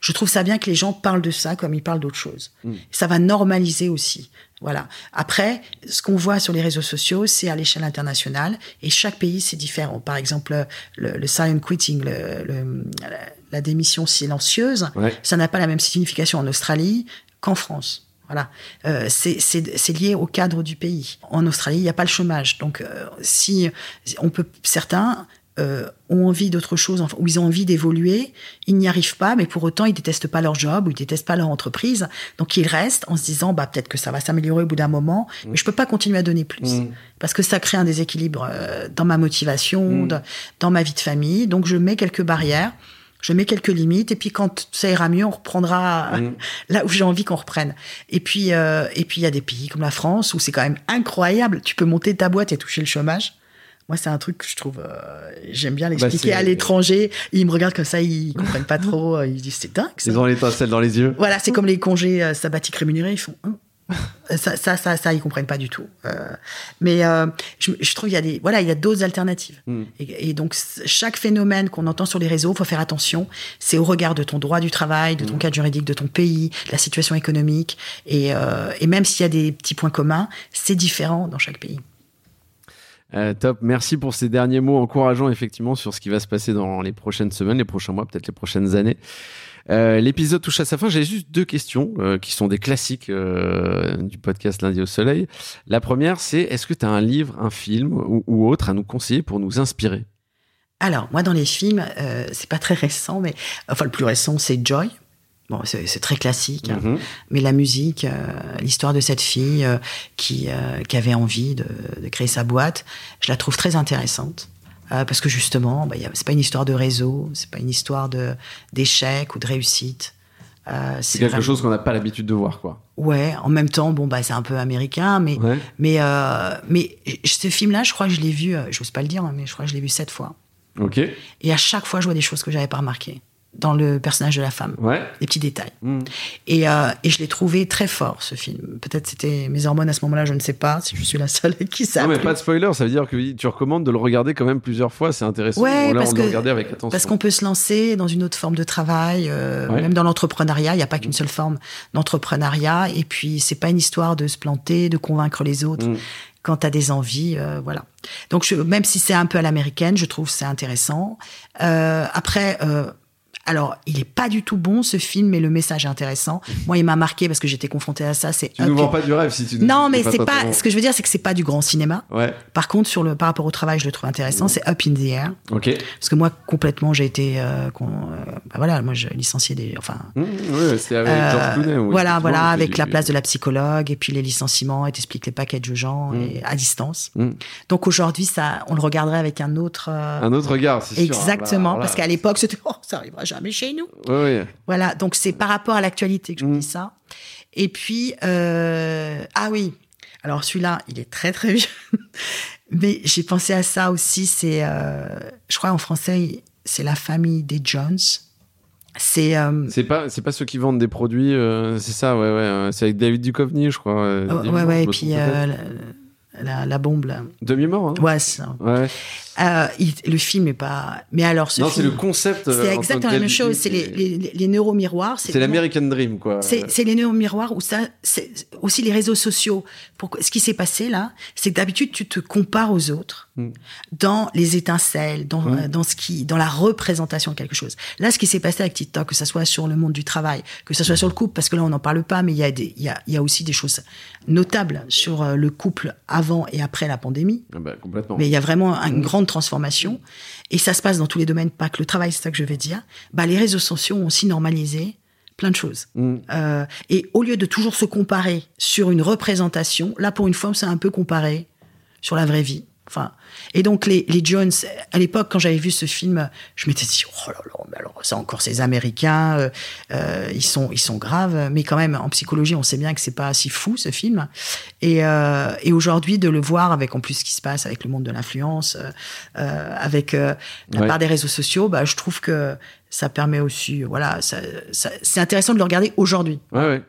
je trouve ça bien que les gens parlent de ça comme ils parlent d'autres choses. Mm. Ça va normaliser aussi. Voilà. Après, ce qu'on voit sur les réseaux sociaux, c'est à l'échelle internationale et chaque pays c'est différent. Par exemple, le, le silent quitting, le, le- la, la démission silencieuse, Ouais. ça n'a pas la même signification en Australie qu'en France. Voilà, euh, c'est lié au cadre du pays. En Australie, il n'y a pas le chômage, donc euh, si on peut, certains euh, ont envie d'autre chose, ou ils ont envie d'évoluer, ils n'y arrivent pas, mais pour autant ils détestent pas leur job ou ils détestent pas leur entreprise, donc ils restent en se disant bah peut-être que ça va s'améliorer au bout d'un moment, mmh. mais je peux pas continuer à donner plus mmh. parce que ça crée un déséquilibre euh, dans ma motivation, mmh. dans ma vie de famille, donc je mets quelques barrières je mets quelques limites et puis quand ça ira mieux, on reprendra mm. là où j'ai envie qu'on reprenne. Et puis euh, et puis il y a des pays comme la France où c'est quand même incroyable. Tu peux monter ta boîte et toucher le chômage. Moi, c'est un truc que je trouve, euh, j'aime bien bah, l'expliquer à l'étranger. Ils me regardent comme ça, ils comprennent pas trop. Ils disent c'est dingue. Ça. Ils ont l'étincelle dans les yeux. Voilà, c'est comme les congés euh, sabbatiques rémunérés. Ils font. Hein ça, ça, ça, ça, ils comprennent pas du tout. Euh, mais euh, je, je, trouve qu'il y a des, voilà, il y a d'autres alternatives. Hmm. Et, et, donc chaque phénomène qu'on entend sur les réseaux, faut faire attention. C'est au regard de ton droit du travail, de ton hmm. cadre juridique, de ton pays, de la situation économique, et, euh, et même s'il y a des petits points communs, c'est différent dans chaque pays. Euh, top, merci pour ces derniers mots encourageants effectivement sur ce qui va se passer dans les prochaines semaines, les prochains mois, peut-être les prochaines années. Euh, l'épisode touche à sa fin. J'ai juste deux questions euh, qui sont des classiques du podcast Lundi au Soleil. La première, c'est est-ce que tu as un livre, un film ou, autre à nous conseiller pour nous inspirer? Alors, moi, dans les films, c'est pas très récent, mais enfin, le plus récent, c'est Joy. Bon, c'est très classique, hein. mm-hmm. mais la musique, l'histoire de cette fille qui, qui avait envie de, de, créer sa boîte, je la trouve très intéressante. Euh, parce que justement, bah, c'est pas une histoire de réseau, c'est pas une histoire d'échec ou de réussite. Euh, c'est quelque chose qu'on n'a pas l'habitude de voir, quoi. Ouais, en même temps, bon bah c'est un peu américain, mais mais euh, mais ce film-là, je crois que je l'ai vu, je n'ose pas le dire, hein, mais je crois que je l'ai vu sept fois. Ok. Et à chaque fois, je vois des choses que j'avais pas remarquées dans le personnage de la femme. Ouais. Des petits détails. Mm. Et, euh, et, je l'ai trouvé très fort, ce film. Peut-être c'était mes hormones à ce moment-là, je ne sais pas si je suis la seule qui ça. Non, mais pas de spoiler, ça veut dire que tu recommandes de le regarder quand même plusieurs fois, c'est intéressant. Ouais, parce que, avec attention. Parce qu'on peut se lancer dans une autre forme de travail, euh, même dans l'entrepreneuriat, il n'y a pas qu'une seule forme d'entrepreneuriat. Et puis, c'est pas une histoire de se planter, de convaincre les autres. Mm. quand tu as des envies, euh, voilà. Donc je, même si c'est un peu à l'américaine, je trouve c'est intéressant. Euh, après, euh, alors, il est pas du tout bon ce film, mais le message est intéressant. Moi, il m'a marqué parce que j'étais confrontée à ça. C'est tu nous vends pas du rêve si tu. Non, mais c'est pas. Ce que je veux dire, c'est que c'est pas du grand cinéma. Ouais. Par contre, sur le par rapport au travail, je le trouve intéressant. C'est Up in the Air. Ok. Parce que moi, complètement, j'ai été. Euh, euh, bah voilà, moi, j'ai licencié des. Enfin. Mmh, oui, c'est avec euh, George Clooney. voilà, voilà, avec la place de la psychologue et puis les licenciements et t'expliques les paquets de gens mmh. et à distance. Mmh. Donc aujourd'hui, ça, on le regarderait avec un autre. Un autre regard, c'est sûr. Exactement, parce qu'à l'époque, c'était oh, ça arrivera jamais chez nous. Voilà, donc c'est par rapport à l'actualité que je vous dis mm. ça. Et puis, euh, ah oui, alors celui-là, il est très très vieux. Mais j'ai pensé à ça aussi, c'est, euh, je crois en français, c'est la famille des Jones. C'est euh, c'est pas c'est pas ceux qui vendent des produits, c'est ça, ouais ouais. C'est avec David Duchovny, je crois. ouais ouais, et puis la, la, bombe là. Demi-mort. Hein ouais, ça. Ouais. Euh, le film est pas. Mais alors, ce non, c'est le concept. C'est euh, exactement la même chose. C'est les, les, les neuromiroirs. C'est l'American Dream, quoi. C'est les neuromiroirs où ça, c'est aussi les réseaux sociaux. Pour, ce qui s'est passé là, c'est que d'habitude tu te compares aux autres hmm. dans les étincelles, dans, hmm. dans ce qui, dans la représentation de quelque chose. Là, ce qui s'est passé avec TikTok, que ça soit sur le monde du travail, que ça soit sur le couple, parce que là on n'en parle pas, mais il y a des, il y a, il y a aussi des choses notables sur euh, le couple avant et après la pandémie. Ah bah, complètement. Mais il y a vraiment une hmm. grande transformation. Et ça se passe dans tous les domaines, pas que le travail, c'est ça que je vais dire. Bah, les réseaux sociaux ont aussi normalisé plein de choses. Mm. Euh, et au lieu de toujours se comparer sur une représentation, là, pour une fois, c'est un peu comparé sur la vraie vie. Enfin, et donc les, les Jones, à l'époque, quand j'avais vu ce film, je m'étais dit oh là là, mais alors c'est encore ces Américains, euh, euh, ils sont ils sont graves, mais quand même en psychologie, on sait bien que c'est pas si fou ce film. Et, euh, et aujourd'hui, de le voir avec en plus ce qui se passe avec le monde de l'influence, euh, avec euh, la part des réseaux sociaux, bah je trouve que ça permet aussi, voilà, ça, ça, c'est intéressant de le regarder aujourd'hui. Ouais, ouais.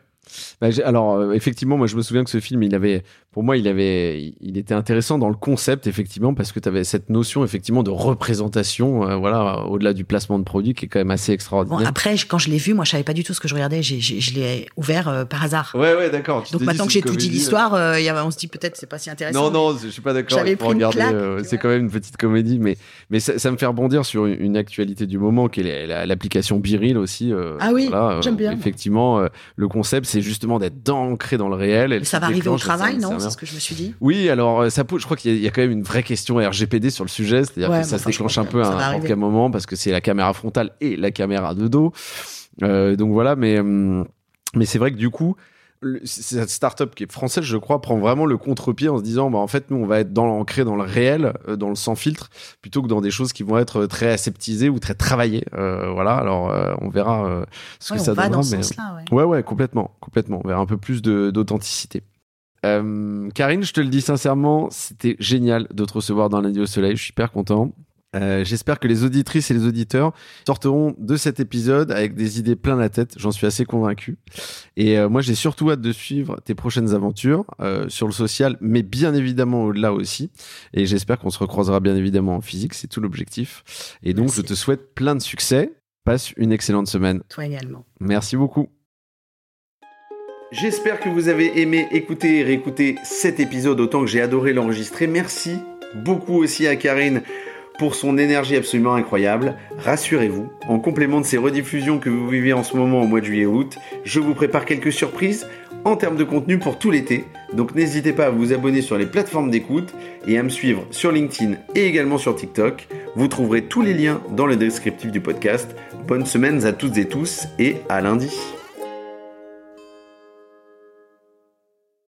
Bah, alors effectivement, moi je me souviens que ce film, il avait pour moi, il avait, il était intéressant dans le concept effectivement parce que tu avais cette notion effectivement de représentation, euh, voilà, au-delà du placement de produit qui est quand même assez extraordinaire. Bon, après, quand je l'ai vu, moi, je savais pas du tout ce que je regardais. J'ai, je l'ai ouvert euh, par hasard. Ouais, ouais, d'accord. Donc maintenant que j'ai tout dit l'histoire, euh, on se dit peut-être c'est pas si intéressant. Non, non, je suis pas d'accord. J'avais pris regarder. c'est quand même une petite comédie, mais mais ça, me fait rebondir sur une, actualité du moment qui est l'application Biril aussi. ah oui, j'aime bien. Effectivement, le concept, c'est justement d'être ancré dans le réel. ça va arriver au travail, non C'est ce que je me suis dit? Oui, alors euh, ça je crois qu'il y, a quand même une vraie question RGPD sur le sujet, c'est-à-dire que ça se déclenche un peu à n'importe quel moment parce que c'est la caméra frontale et la caméra de dos. Euh, donc voilà, mais hum, mais c'est vrai que du coup, cette startup qui est française, je crois, prend vraiment le contre-pied en se disant, bah, en fait, nous, on va être dans ancré dans le réel, euh, dans le sans filtre, plutôt que dans des choses qui vont être très aseptisées ou très travaillées. voilà. Alors, on verra ce que ça donnera. mais ouais. ouais, ouais, complètement, complètement. On verra un peu plus d'authenticité. Euh, Karine, je te le dis sincèrement, c'était génial de te recevoir dans lundi au soleil. Je suis hyper content. Euh, j'espère que les auditrices et les auditeurs sortiront de cet épisode avec des idées plein la tête. J'en suis assez convaincu. Et euh, moi, j'ai surtout hâte de suivre tes prochaines aventures sur le social, mais bien évidemment au-delà aussi. Et j'espère qu'on se recroisera bien évidemment en physique. C'est tout l'objectif. Et donc, je te souhaite plein de succès. Passe une excellente semaine. Toi également. Merci beaucoup. J'espère que vous avez aimé écouter et réécouter cet épisode autant que j'ai adoré l'enregistrer. Merci beaucoup aussi à Karine pour son énergie absolument incroyable. Rassurez-vous, en complément de ces rediffusions que vous vivez en ce moment au mois de juillet-août, je vous prépare quelques surprises en termes de contenu pour tout l'été. Donc n'hésitez pas à vous abonner sur les plateformes d'écoute et à me suivre sur LinkedIn et également sur TikTok. Vous trouverez tous les liens dans le descriptif du podcast. Bonnes semaines à toutes et tous et à lundi.